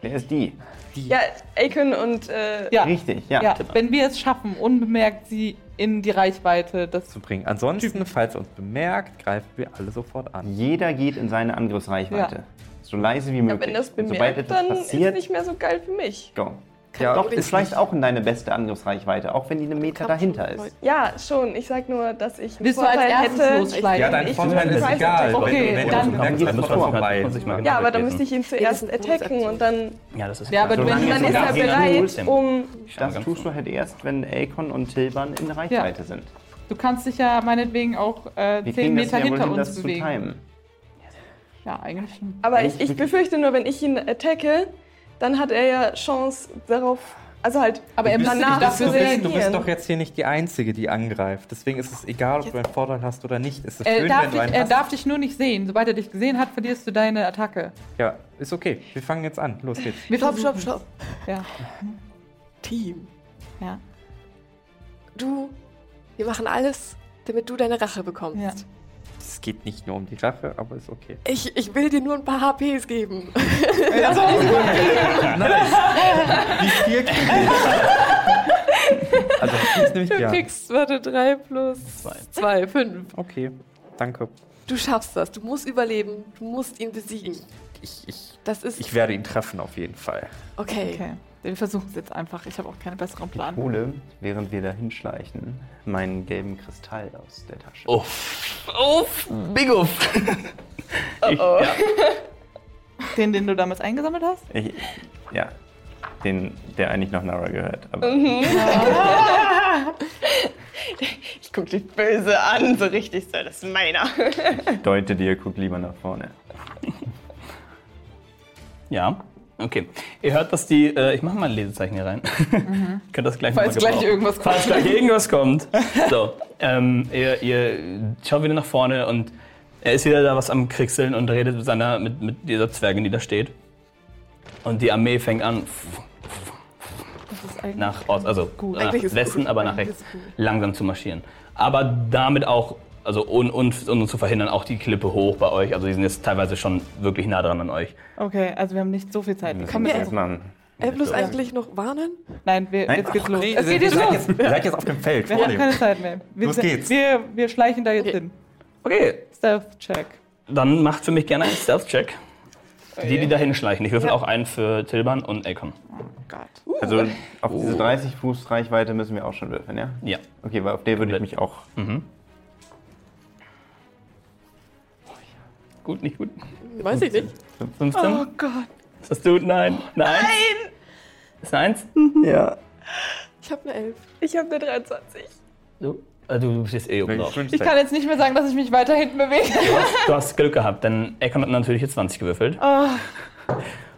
Wer ist die? Ja, Aiken und äh, Ja, Richtig, ja. ja, wenn wir es schaffen, unbemerkt sie in die Reichweite des. Zu bringen. Ansonsten, falls er uns bemerkt, greifen wir alle sofort an. Jeder geht in seine Angriffsreichweite. Ja. So leise wie ja, möglich. wenn das sobald bemerkt, etwas dann ist passiert, nicht mehr so geil für mich. go. Ja, Doch, ist vielleicht auch in deine beste Angriffsreichweite, auch wenn die einen Meter dahinter ist. Ja, schon. Ich sag nur, dass ich einen Willst du als erstes hätte. losschleichen? Ja, dein Ich Vorteil ist egal. Attack. Okay, wenn, wenn dann- du Dann dass muss es man- vorbei. Ja, aber dann müsste ich ihn zuerst eine attacken und dann, Ja, das ist Ja, aber wenn- dann ist er bereit, um. Das tust du halt erst, wenn Akon und Tilban in Reichweite sind. Du kannst dich ja meinetwegen auch äh, Wir 10 kriegen das Meter ja hinter hin, uns bewegen. Ja, eigentlich schon. Aber ich, befürchte nur, wenn ich ihn attacke, dann hat er ja Chance darauf. Also halt. Aber er Du danach dich du, bist, du bist doch jetzt hier nicht die Einzige, die angreift. Deswegen ist es egal, ob du einen Vorteil hast oder nicht. Es ist Er schön, darf, wenn du dich, einen er hast. darf dich nur nicht sehen. Sobald er dich gesehen hat, verlierst du deine Attacke. Ja, ist okay. Wir fangen jetzt an. Los geht's. Wir Stopp, stopp, stopp. Ja, Team. ja, Du, wir machen alles, damit du deine Rache bekommst. ja. Es geht nicht nur um die Rache, aber ist okay. Ich, ich will dir nur ein paar HPs geben. Wie viel kriegen wir? Also, das ist nämlich Du ja. kriegst, warte, 3 plus Zwei. 2, 5. Okay, danke. Du schaffst das. Du musst überleben. Du musst ihn besiegen. Ich, ich, Das ist. ich werde ihn treffen, auf jeden Fall. okay. Okay. Wir versuchen es jetzt einfach. Ich habe auch keinen besseren Plan. Hole, während wir da hinschleichen, meinen gelben Kristall aus der Tasche. Uff. Uff. Big Uff. Ich, oh. ja. Den, den du damals eingesammelt hast? Ich, ja, den, der eigentlich noch Nara gehört. Aber Ich guck dich böse an, so richtig so, das ist meiner. deute dir, guck lieber nach vorne. ja. Okay. Ihr hört, dass die. Äh, ich mache mal ein Lesezeichen hier rein. Könnt das gleich Falls gleich irgendwas kommt. Falls gleich irgendwas kommt. So. Ähm, ihr, ihr schaut wieder nach vorne und er ist wieder da was am Kriegseln und redet mit, seiner, mit, mit dieser Zwergin, die da steht. Und die Armee fängt an, nach Ost, also Gut. nach Westen, aber nach rechts langsam zu marschieren. Aber damit auch, also und, und, und zu verhindern, auch die Klippe hoch bei euch. Also die sind jetzt teilweise schon wirklich nah dran an euch. Okay, also wir haben nicht so viel Zeit. Wir Wir kommen müssen jetzt das machen. Elblus Ja. eigentlich noch warnen? Nein, wir, Nein. jetzt geht's los. Nee, es geht jetzt seid los. Jetzt, ihr seid jetzt auf dem Feld. Wir haben keine Zeit mehr. Wir, Los geht's. Wir, wir schleichen da jetzt Okay. hin. Okay, Stealth-Check. dann macht für mich gerne einen Stealth-Check. Die, die dahin schleichen. Ich würfel auch einen für Tilban und Akon. Gott. Also auf diese 30 Fuß Reichweite müssen wir auch schon würfeln, ja? Ja. Okay, weil auf der würde ich mich auch. Gut, nicht gut. Weiß ich nicht. 15? Oh Gott. Ist das du? Nein. Nein. Ist eine Eins? Ja. Ich habe eine 11. Ich habe eine 23. So. Äh, Du, du bist eh oben drauf. Ich kann jetzt nicht mehr sagen, dass ich mich weiter hinten bewege. Du hast Glück gehabt, denn Ekon hat natürlich jetzt 20 gewürfelt. Ah.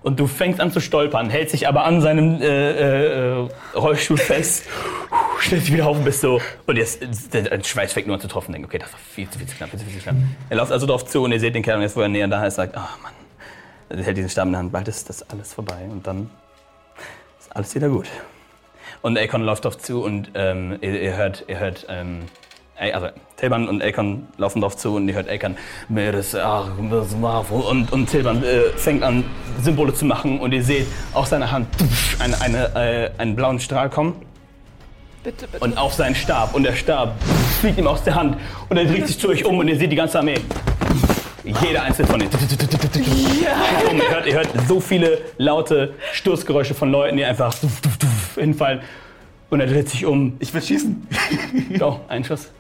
Und du fängst an zu stolpern, hältst dich aber an seinem äh, äh, äh, Rollstuhl fest, stellst dich wieder auf und bist so. Und jetzt, der, Schweiß fängt nur an zu tropfen. Denkt, okay, das war viel zu, viel zu knapp, viel zu, viel zu knapp. Er läuft also drauf zu und ihr seht den Kerl, und jetzt wo er näher da ist, sagt, ah Mann. Er hält diesen Stab in der Hand, bald ist das alles vorbei und dann ist alles wieder gut. Und Akon läuft drauf zu und ähm, ihr, ihr hört, ihr hört, ähm, also Tilban und Akon laufen drauf zu und ihr hört Akon und, und Tilban äh, fängt an, Symbole zu machen und ihr seht aus seiner Hand eine, eine, äh, einen blauen Strahl kommen Bitte, bitte. und auf seinen Stab und der Stab fliegt ihm aus der Hand und er dreht sich zu euch um und ihr seht die ganze Armee. Jeder einzelne von ihnen. Und ihr, hört, ihr hört so viele laute Stoßgeräusche von Leuten, die einfach hinfallen. Und er dreht sich um. Ich will schießen. Oh, ein Schuss.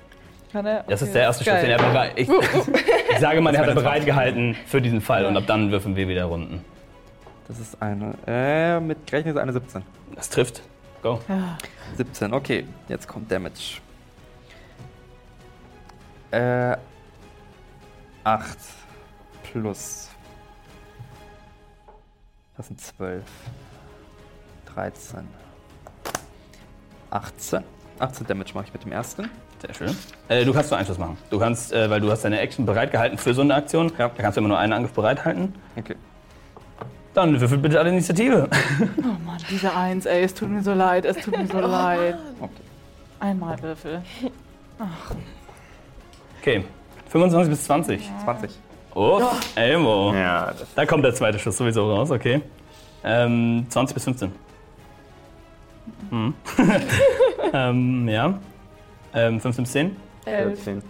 Kann er? Das ist der erste Schuss, den er bereit. Ich, ich sage mal, den hat er bereit gehalten für diesen Fall. Und ab dann würfeln wir wieder Runden. Das ist eine. Äh, mit gerechnet ist eine 17. Das trifft. Go. 17, okay. Jetzt kommt Damage. Äh. 8 plus. Das sind 12. 13. 18. 18 Damage mache ich mit dem ersten. Sehr schön. Äh, du kannst nur einen Schuss machen. Du kannst, äh, weil du hast deine Action bereit gehalten für so eine Aktion. Ja. Da kannst du immer nur einen Angriff bereithalten. Okay. Dann würfelt bitte alle Initiative. Oh Mann, diese Eins, ey, es tut mir so leid, es tut mir so leid. okay. Einmal Würfel. Okay. 25 bis 20. 20. Oh, Elmo. Ja, das Da kommt der zweite Schuss sowieso raus, okay. Ähm, 20 bis 15. Hm. ähm, ja. Ähm, 15 bis 10. Elf. 14.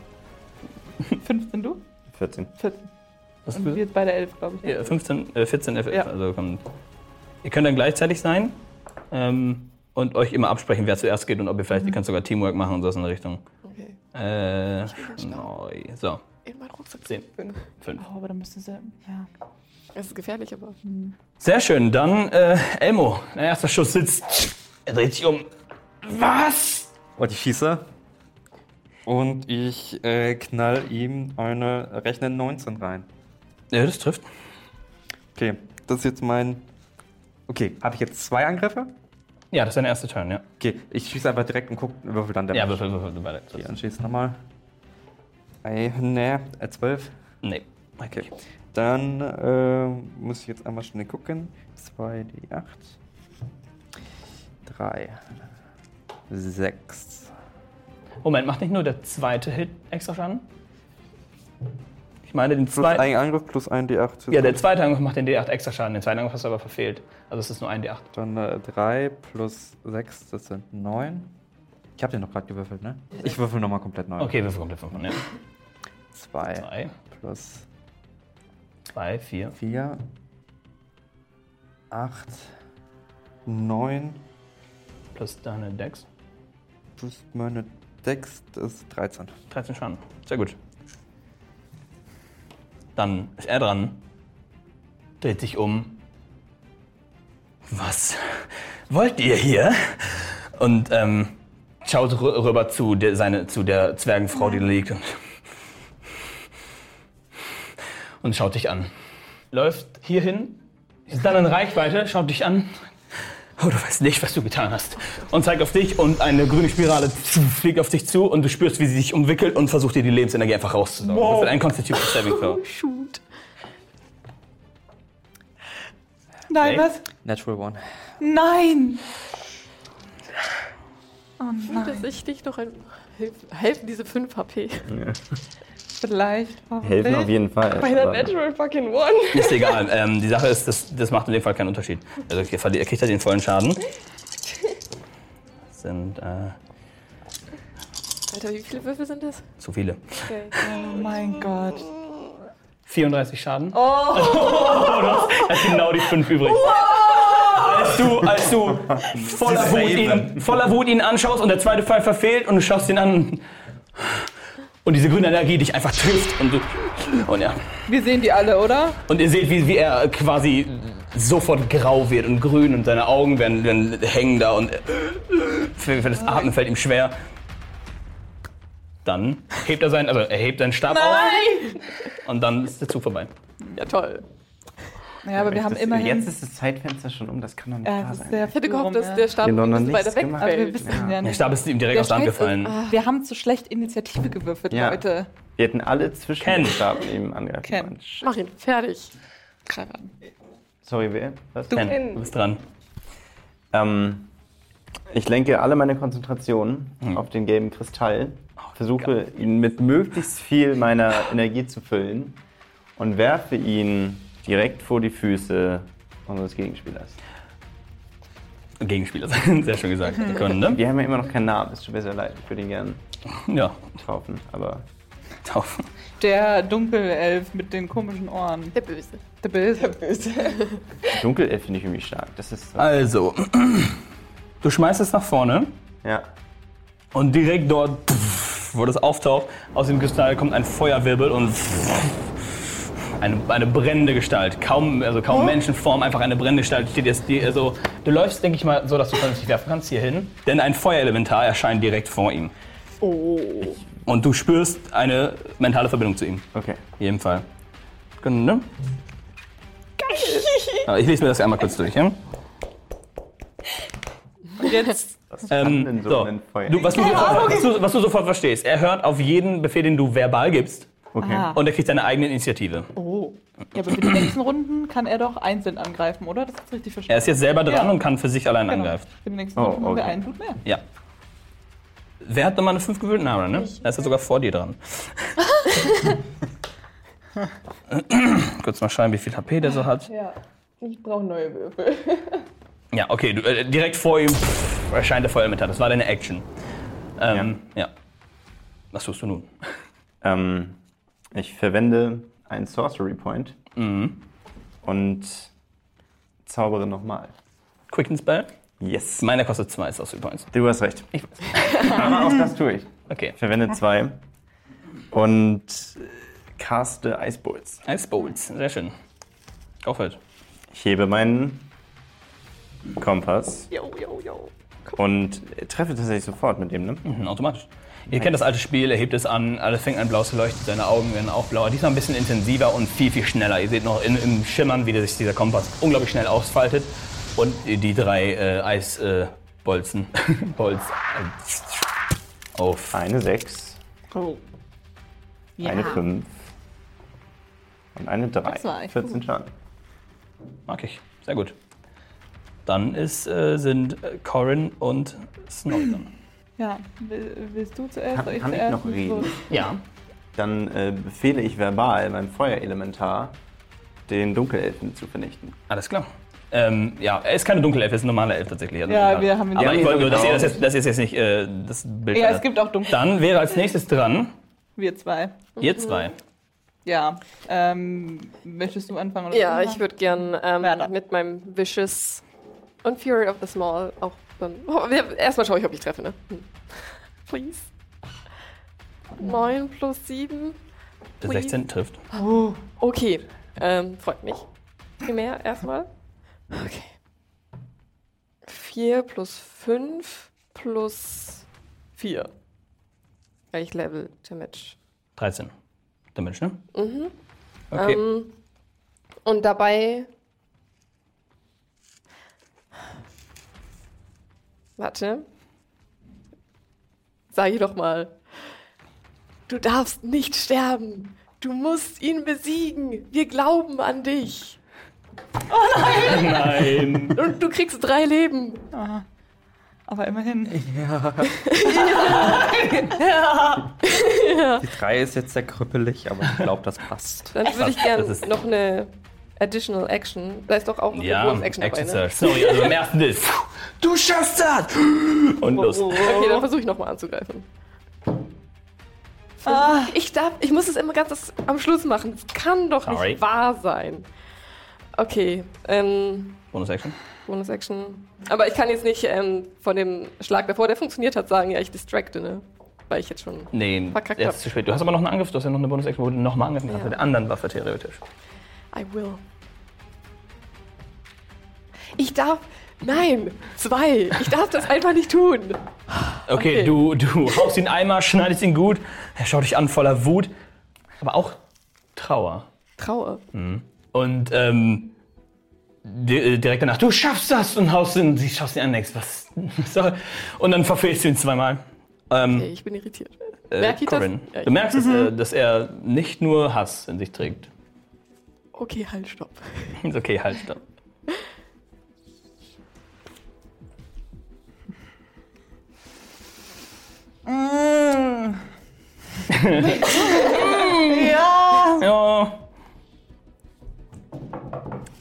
15 du? 14. 14. Was Und wir jetzt beide elf, glaube ich. ja, 15, äh, 14, F, Ja. also kommt. Ihr könnt dann gleichzeitig sein ähm, und euch immer absprechen, wer zuerst geht und ob ihr vielleicht, ihr könnt sogar Teamwork machen und so in der Richtung. Okay. Äh, neu. So, In meinen Rucksack. 10, 5. Oh, aber dann müsste sie. Ja. Das ist gefährlich, aber. Sehr schön, dann äh, Elmo. Der erste Schuss sitzt. Er dreht sich um. Was? Und ich schieße. Und ich äh, knall ihm eine rechne 19 rein. Ja, das trifft. Okay, das ist jetzt mein. Okay, habe ich jetzt zwei Angriffe? Ja, das ist dein erster Turn, ja. Okay, ich schieße einfach direkt und guck, würfel dann Damage. Ja, würfel, würfel, du weiter. Okay, dann schieße nochmal. Ey, ne, äh, 12. Nee. Okay. Dann äh, muss ich jetzt einmal schnell gucken. 2, die 8. 3. 6. Moment, macht nicht nur der zweite Hit extra Schaden? Ich meine, den zweiten. ein Angriff plus ein D8. Ja, der zweite Angriff macht den D8 extra Schaden. Den zweiten Angriff hast du aber verfehlt. Also es ist nur ein D8. Dann äh, 3 plus 6, das sind 9. Ich habe den noch gerade gewürfelt, ne? Ich würfel nochmal komplett neu. Okay, Würfel komplett von. Ja. 2 Zwei, plus zwei, vier. 4. 8. 9 Plus deine Dex. plus meine Dex, das ist 13. 13 Schaden. Sehr gut. Dann ist er dran. Dreht sich um. Was wollt ihr hier? Und ähm, schaut rü- rüber zu der, seine, zu der Zwergenfrau, die da liegt. Und, und schaut dich an. Läuft hierhin, ist dann in Reichweite, schaut dich an. Oh, du weißt nicht, was du getan hast. Und zeigt auf dich und eine grüne Spirale fliegt auf dich zu und du spürst, wie sie sich umwickelt und versucht dir die Lebensenergie einfach rauszusaugen. Wow. Ein Constitution Saving Throw. Shoot. Nein, Okay. was? Natural One. Nein! Oh nein. sich nicht noch ein. Helfen, helfen diese 5 HP. Vielleicht. Helfen auf jeden Fall. Bei der Natural fucking One. Ist egal. Ähm, die Sache ist, das, das macht in dem Fall keinen Unterschied. Also ihr kriegt ja den vollen Schaden. Das sind äh, Alter, wie viele Würfel sind das? zu viele. Okay. Oh mein Gott. 34 Schaden. Oh! er hat genau die 5 übrig. Als du, als du voller Wut, ihn, voller Wut ihn anschaust und der zweite Pfeil verfehlt und du schaust ihn an und diese grüne Energie dich einfach trifft und du und ja Wir sehen die alle, oder? und ihr seht wie, wie er quasi sofort grau wird und grün und seine Augen werden, werden hängen da und für, für das Atmen fällt ihm schwer Dann hebt er seinen, also er hebt seinen Stab auf und dann ist der Zug vorbei. Ja, toll. Ja, aber wir haben das, immerhin. Jetzt ist das Zeitfenster schon um, das kann doch nicht ja, wahr das ist sein. sehr Ich hätte gehofft, dass der Stab Wir bisschen weiter weg gemacht. Aber wir fällt. wissen Ja. ja Der nicht. Stab ist ihm direkt Der aus der Hand Scheiß ist- gefallen. ah, Wir haben zu schlecht Initiative gewürfelt, Ja. Leute. Wir hätten alle zwischen Ken. den Stab eben angreifen Ken. Mach ihn, fertig. Kraran. Sorry, wer? Was? Ken, du bist dran. Ähm, ich lenke alle meine Konzentration Hm. auf den gelben Kristall, versuche ihn mit möglichst viel meiner Energie zu füllen und werfe ihn direkt vor die Füße unseres Gegenspielers. Gegenspieler, sehr schön gesagt. Sekunde. Wir haben ja immer noch keinen Namen, es tut mir sehr leid, ich würde ihn gerne Ja, kaufen, aber taufen. Der Dunkelelf mit den komischen Ohren. Der Böse. Der Böse. Dunkelelf finde ich irgendwie stark. Das ist so, Also, du schmeißt es nach vorne ja. und direkt dort, wo das auftaucht, aus dem Kristall kommt ein Feuerwirbel und eine, eine brennende Gestalt. Kaum, also kaum Menschenform, einfach eine brennende Gestalt steht jetzt. Die, also, du läufst, denke ich mal, so, dass du vernünftig werfen kannst hier hin. Denn ein Feuerelementar erscheint direkt vor ihm. Oh. Und du spürst eine mentale Verbindung zu ihm. Okay. In jedem Fall. Sekunde. Geil! Ich lese mir das einmal kurz durch. Ja? Jetzt. Was kann Ähm, denn so, so, ein Feuer? du, was, du sofort, was, du, was du sofort verstehst, er hört auf jeden Befehl, den du verbal gibst okay. Ah. und er kriegt seine eigene Initiative. Oh. Ja, aber für die nächsten Runden kann er doch einzeln angreifen, oder? Das ist richtig verstanden. Er ist jetzt selber dran Ja. und kann für sich allein Genau. angreifen. Für die nächsten Oh, Runden haben wir okay. einen Blut mehr. Ja. Wer hat nochmal eine 5 gewählt? Nara, ne? Er ist ja sogar vor dir dran. Kurz mal schauen, wie viel HP der so hat. Ja. Ich brauche neue Würfel. Ja, okay, du, äh, direkt vor ihm pff, erscheint der Feuermetall. Das war deine Action. Ähm, ja. Was tust du nun? Ähm, ich verwende einen Sorcery Point Mhm. und zaubere nochmal. Quicken Spell? Yes. Meiner kostet 2 Sorcery Points. Du hast recht. Ich weiß. Aber auch das tue ich. Okay. Ich verwende zwei und caste Ice Bolts. Ice Bolts, sehr schön. Aufhört. Ich hebe meinen Kompass Jo, jo, jo. und treffe tatsächlich sofort mit dem, ne? Mhm, automatisch. Ihr kennt das alte Spiel, er hebt es an, alles fängt an blau zu leuchten, seine Augen werden auch blauer. Diesmal ein bisschen intensiver und viel, viel schneller. Ihr seht noch in, im Schimmern, wie sich dieser Kompass unglaublich schnell ausfaltet. Und die drei äh, Eisbolzen äh, Bolz, äh, auf. Eine 6, Oh. Ja. eine 5 und eine 3. Das war echt 14 gut. Schaden. Mag ich. Sehr gut. Dann ist, äh, sind äh, Corin und Snow. Ja, will, willst du zuerst? Kann- kann ich zuerst? noch reden? Ja. Dann äh, befehle ich verbal meinem Feuerelementar, den Dunkelelfen zu vernichten. Alles klar. Ähm, ja, er ist keine Dunkelelf, er ist ein normaler Elf tatsächlich. Also Ja, wir haben ihn- Aber Ja, ich wollte nur, dass ihr das jetzt, das ist jetzt nicht äh, das Bild. Ja, es gibt auch Dunkel. Dann wäre als nächstes dran Wir zwei. ihr zwei. Ja. Ähm, möchtest du anfangen? Oder Ja, ich würde gern ähm, mit meinem Vicious und Fury of the Small auch dann. Oh, erstmal schaue ich, ob ich treffe, ne? Hm. Please. 9 plus 7. Der 16 trifft. Oh, Okay. Ähm, freut mich. Primär erstmal. Okay. 4 plus 5 plus 4. Weil ich Level Damage. 13. Damage, ne? Mhm. Okay. Ähm, und dabei. Warte. Sag ich doch mal. Du darfst nicht sterben. Du musst ihn besiegen. Wir glauben an dich. Nein. Und du kriegst drei Leben. aber immerhin. Die 3 ist jetzt sehr krüppelig, aber ich glaube, das passt. Dann würde ich gerne noch eine Additional Action. Da ist doch auch noch Ja, eine Bonus Action Action dabei. Ne? Search. Sorry, also im ersten ist. Du schaffst das! Und los. Okay, dann versuche ich nochmal anzugreifen. Ah, Ich darf, ich muss es immer ganz das am Schluss machen. Das kann doch Sorry. nicht wahr sein. Okay, ähm, Bonus Action. Bonus Action. Aber ich kann jetzt nicht ähm, von dem Schlag davor, der funktioniert hat, sagen, ja, ich distracte, ne? Weil ich jetzt schon. Nee, Verkackt jetzt hab. ist zu spät. Du hast aber noch einen Angriff, du hast ja noch eine Bonus Action, wo du nochmal angreifen kannst Ja. mit der anderen Waffe theoretisch. I will. Ich darf. Nein, zwei. Ich darf das einfach nicht tun. Okay, Okay. Du, du haust ihn einmal, schneidest ihn gut. Er schaut dich an voller Wut, aber auch Trauer. Trauer. Und ähm, äh, direkt danach, du schaffst das! Und haust ihn, sie schaust ihn an, denkst, was soll. Und dann verfehlst du ihn zweimal. Ähm, Okay, ich bin irritiert. äh, Merk ich das? Corin, Ja, du merkst, dass, äh, dass er nicht nur Hass in sich trägt. Okay, halt, stopp. Ist okay, halt, stopp. Ja. Ja.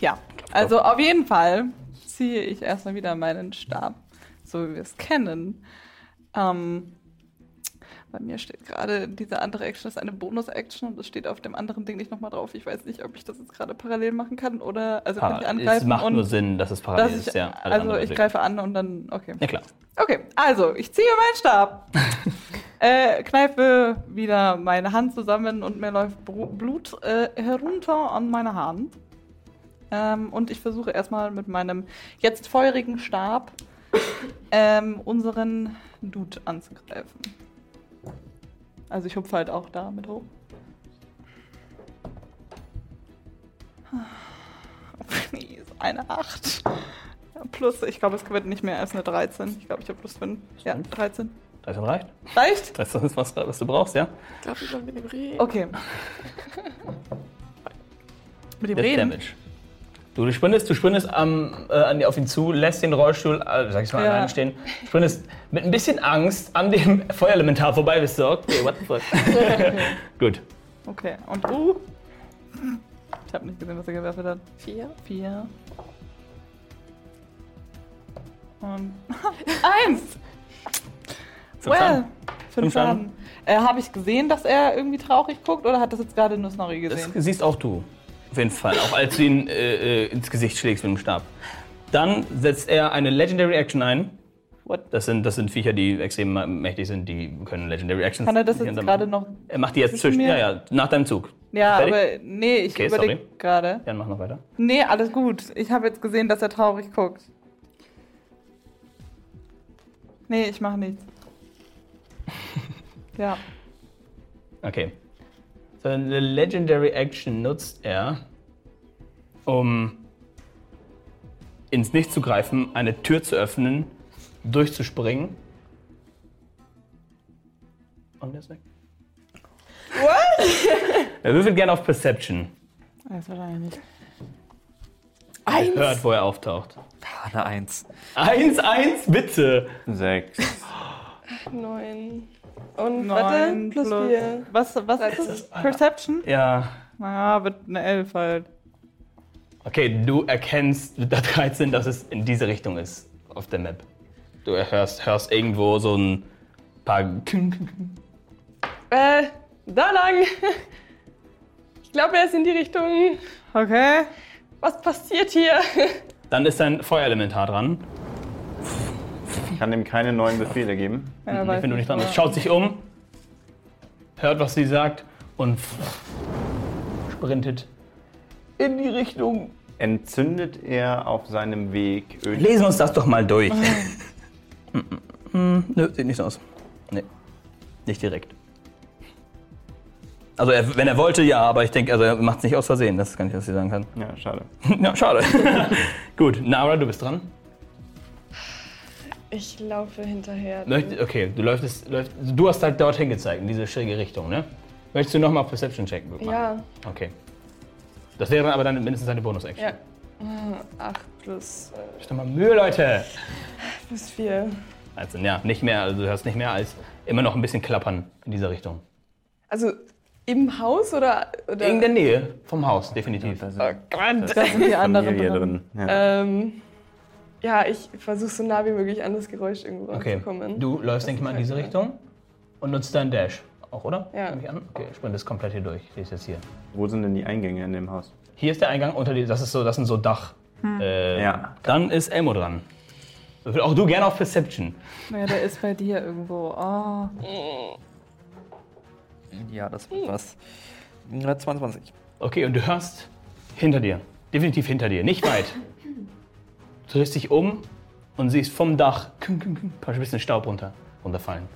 Ja, also auf jeden Fall ziehe ich erstmal wieder meinen Stab, so wie wir es kennen. Ähm, bei mir steht gerade, diese andere Action ist eine Bonus-Action und es steht auf dem anderen Ding nicht nochmal drauf. Ich weiß nicht, ob ich das jetzt gerade parallel machen kann oder, also kann ich Ah, angreifen es macht nur Sinn, dass es dass parallel ich, ist, ja. Also ich greife an und dann, okay. Ja, klar. Okay, also ich ziehe meinen Stab, äh, kneife wieder meine Hand zusammen und mir läuft Blut äh, herunter an meine Hand. Ähm, und ich versuche erstmal mit meinem jetzt feurigen Stab ähm, unseren Dude anzugreifen. Also ich hupfe halt auch da mit hoch. Ist eine 8. Plus, ich glaube, es wird nicht mehr als eine 13. Ich glaube, ich habe plus 5. Ja, fünf? 13. Das reicht. Reicht? Das ist was, was du brauchst, ja? Ich glaube, wir sollen mit dem reden. Okay. Mit dem Reden. Damage. Du, du sprintest, du sprintest am, äh, auf ihn zu, lässt den Rollstuhl, äh, sag ich mal, Ja. stehen, sprintest mit ein bisschen Angst an dem Feuerelementar vorbei, bist du, okay, what the fuck. Gut. Okay, und U. Ich habe nicht gesehen, was er gewürfelt hat. Vier. Vier. Und. Eins! Fünf well! Schaden. Fünf Schaden. Äh, habe ich gesehen, dass er irgendwie traurig guckt oder hat das jetzt gerade nur Snorri Das gesehen? siehst auch du. Auf jeden Fall. Auch als du ihn äh, äh, ins Gesicht schlägst mit dem Stab. Dann setzt er eine Legendary Action ein. What? Das sind, das sind Viecher, die extrem mächtig sind, die können Legendary Actions. Kann er das jetzt dann- gerade noch. Er macht die jetzt zwischen mir? Ja, ja, nach deinem Zug. Ja, Fertig? aber nee, ich Okay, überlege gerade. Jan, mach noch weiter. Nee, alles gut. Ich habe jetzt gesehen, dass er traurig guckt. Nee, ich mache nichts. ja. Okay. So eine Legendary Action nutzt er, um ins Nichts zu greifen, eine Tür zu öffnen, durchzuspringen. Und er ist weg. What? Er würfelt gerne auf Perception. Das wahrscheinlich nicht. Eins. Hört, wo er auftaucht. Ah, eine Eins. Eins, eins, bitte. Sechs. Neun. Und Neun warte, plus, plus- vier. Was, was ist das? Perception? Ja. Naja, wird eine Elf halt. Okay, du erkennst mit der 13, dass es in diese Richtung ist auf der Map. Du hörst, hörst irgendwo so ein paar. Äh, da lang. Ich glaube, er ist in die Richtung. Okay. Was passiert hier? Dann ist dein Feuerelementar dran. Ich kann ihm keine neuen Befehle geben. Ja, weiß wenn du nicht dran bist. Schaut sich um, hört, was sie sagt und sprintet in die Richtung. Entzündet er auf seinem Weg Öl? Lesen wir uns das doch mal durch. Hm, Nö, sieht nicht so aus. Nee, nicht direkt. Also, er, wenn er wollte, ja, aber ich denke, also er macht es nicht aus Versehen. Das kann ich, was ich sagen kann. Ja, schade. ja, schade. Gut, Nara, du bist dran. Ich laufe hinterher. Möcht, okay, du läufst, läufst, du hast halt dorthin gezeigt, in diese schräge Richtung, ne? Möchtest du nochmal Perception checken? machen? Ja, Okay. Das wäre aber dann mindestens eine Bonus-Action. ja. Äh, Acht plus, äh, doch mal Mühe, Leute! plus vier. Also, ja, nicht mehr, also du hörst nicht mehr als immer noch ein bisschen klappern in dieser Richtung. Also im Haus oder? oder? In der Nähe vom Haus, definitiv. Da sind, Oh Gott. Da sind die anderen drin. drin. Ja. Ähm, ja, ich versuche so nah wie möglich an das Geräusch irgendwo Okay, ranzukommen. du läufst, denke ich mal, in diese Richtung und nutzt deinen Dash. Auch, oder? Ja. Nehme ich an? Okay, sprintest komplett hier durch. Ich jetzt hier. Wo sind denn die Eingänge in dem Haus? Hier ist der Eingang unter die, das ist so, das sind so Dach. Äh, Ja. Dann ist Elmo dran. Würfel Auch du gerne auf Perception. Ja, der ist bei dir irgendwo. Oh. Ja, das wird was. Ja, 22. Okay, und du hörst hinter dir. Definitiv hinter dir. Nicht weit. Drehst dich um und siehst vom Dach küm, küm, küm, ein bisschen Staub runter, runterfallen.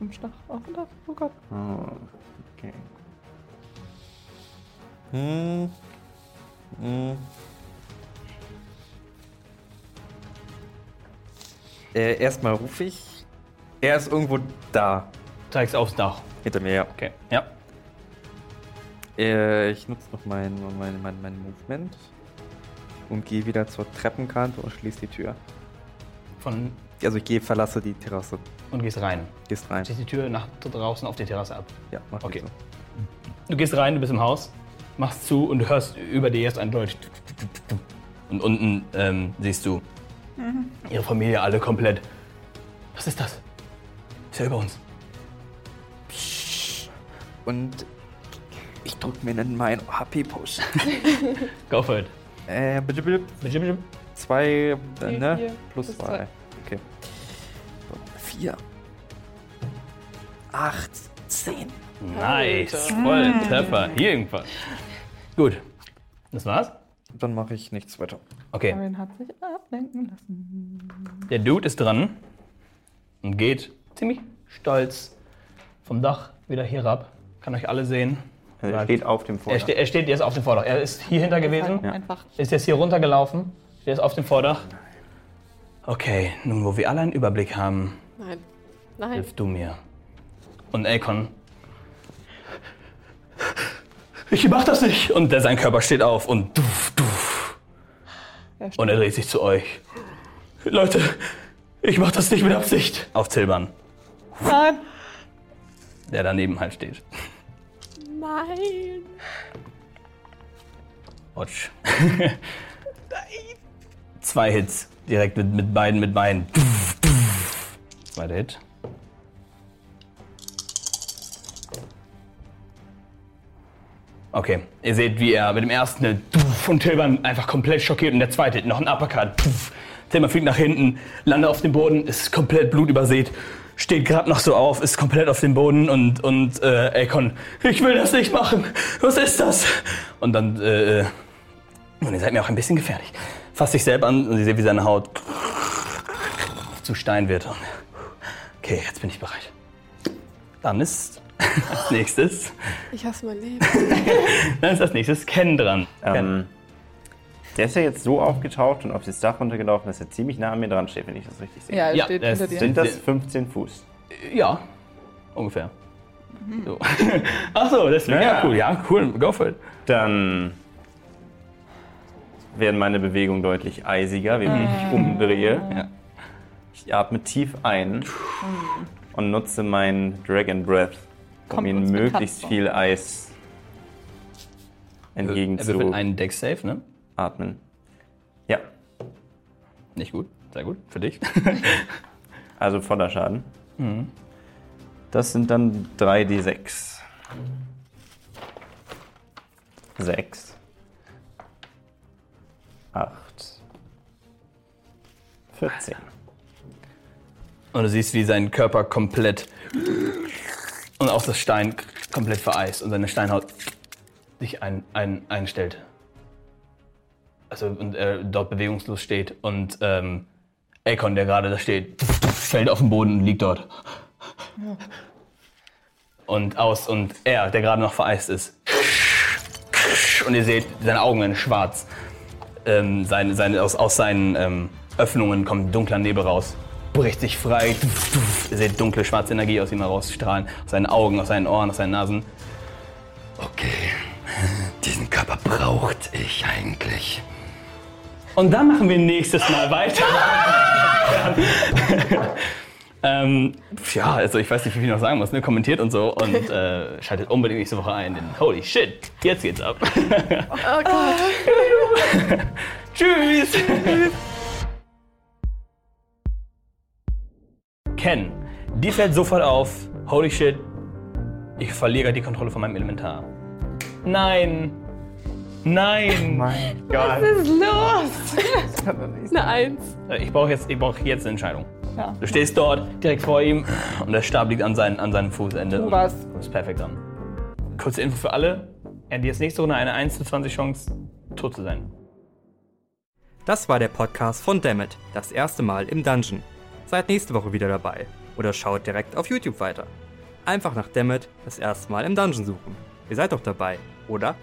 Im Stach auf dem Dach. Oh Gott. Oh, okay. Hm. Hm. Äh, erstmal rufe ich. Er ist irgendwo da. Zeigst aufs Dach. Hinter mir, ja. Okay. Ja. Äh, ich nutze noch mein, mein, mein, mein Movement und gehe wieder zur Treppenkante und schließe die Tür. Von, Also ich gehe, verlasse die Terrasse. und gehst rein. Gehst rein. Schließt die Tür nach draußen auf die Terrasse ab. Ja, mach Okay. ich so. Du gehst rein, du bist im Haus, machst zu und du hörst über dir erst ein Deutsch. Und unten ähm, siehst du ihre Familie alle komplett. Was ist das? Ist ja über uns. Und ich drücke mir dann meinen HP-Push. Go for it. Äh, bitte, bitte. Bitte, bitte. Zwei, äh, Vier, ne? vier, Plus plus zwei. zwei. Okay. So, vier. Acht, zehn. Nice. Alter. Voll Treffer. Hier irgendwas. Gut. Das war's? Dann mache ich nichts weiter. Okay. Karin hat sich ablenken lassen. Der Dude ist dran und geht ziemlich stolz vom Dach wieder hier herab. Kann euch alle sehen. Also er steht auf dem Er, Vordach. ste er steht jetzt auf dem Vordach. Er ist hier hinter gewesen. Einfach. Ist jetzt hier runtergelaufen. Der ist auf dem Vordach. Okay, nun wo wir alle einen Überblick haben, Nein. Nein. hilf du mir. Und Akon. Ich mach das nicht! Und der, sein Körper steht auf und duf, duf. Er steht- Und er dreht sich zu euch. Leute, ich mach das nicht mit Absicht. Auf Zilbern, Nein. der daneben halt steht. Nein. Watch. Zwei Hits. Direkt mit, mit beiden, mit beiden. Zweiter Hit. Okay, ihr seht, wie er mit dem ersten und Tilman einfach komplett schockiert und der zweite noch ein Uppercut. Tilman fliegt nach hinten, landet auf dem Boden, ist komplett blutübersät, steht gerade noch so auf, ist komplett auf dem Boden und, und äh, Akon, ich will das nicht machen, was ist das? Und dann, äh, und ihr seid mir auch ein bisschen gefährlich. Fasst sich selber an und ihr seht, wie seine Haut zu Stein wird. Und, okay, jetzt bin ich bereit. Dann ist als nächstes, Ich hasse mein Leben. dann ist als nächstes Ken dran. Ken. Der ist ja jetzt so aufgetaucht und auf das Dach runtergelaufen, dass er ziemlich nah an mir dran steht, wenn ich das richtig sehe. Ja, er Ja, steht er hinter dir. Sind das 15 Fuß? Ja, ungefähr. So. Ach so, deswegen. Ja, Ja. cool. Ja, cool. Go for it. Dann werden meine Bewegungen deutlich eisiger, wenn ich mich umdrehe. Ja. Ich atme tief ein und nutze meinen Dragon Breath, um Kommt ihnen uns bekannt möglichst vor. viel Eis Er würfelt einen Deck Safe, ne? Entgegenzuatmen. Ja, Nicht gut. Sehr gut. Für dich. also voller Schaden. Das sind dann 3d6. 6. 8. 14. Und du siehst, wie sein Körper komplett und auch das Stein komplett vereist und seine Steinhaut sich ein, ein, einstellt. Also und er dort bewegungslos steht und ähm, Akon, der gerade da steht, fällt auf den Boden und liegt dort. Und aus und er, der gerade noch vereist ist. Und ihr seht, seine Augen werden schwarz. Ähm, seine, seine, aus, aus seinen ähm, Öffnungen kommt dunkler Nebel raus. Bricht sich frei. Ihr seht dunkle, schwarze Energie aus ihm herausstrahlen. Aus seinen Augen, aus seinen Ohren, aus seinen Nasen. Okay, diesen Körper braucht ich eigentlich. Und dann machen wir nächstes Mal weiter. ähm, ja, also ich weiß nicht, wie viel ich noch sagen muss. Ne? Kommentiert und so und äh, schaltet unbedingt nächste Woche ein. Denn holy shit, jetzt geht's ab. Oh Gott. Tschüss. Ken, dir fällt sofort auf, holy shit, ich verliere die Kontrolle von meinem Elementar. Nein. Nein. Mein Gott. Was ist los? Eine Eins. Äh, Ich brauche jetzt, ich brauch jetzt eine Entscheidung. Ja. Du stehst dort direkt vor ihm und der Stab liegt an, sein, an seinem Fußende. Tu was. Und ist perfekt an. Kurze Info für alle. Er hat jetzt nächste Runde eine 1 zu 20 Chance, tot zu sein. Das war der Podcast von Dammit, das erste Mal im Dungeon. Seid nächste Woche wieder dabei oder schaut direkt auf YouTube weiter. Einfach nach Dammit, das erste Mal im Dungeon suchen. Ihr seid doch dabei, oder?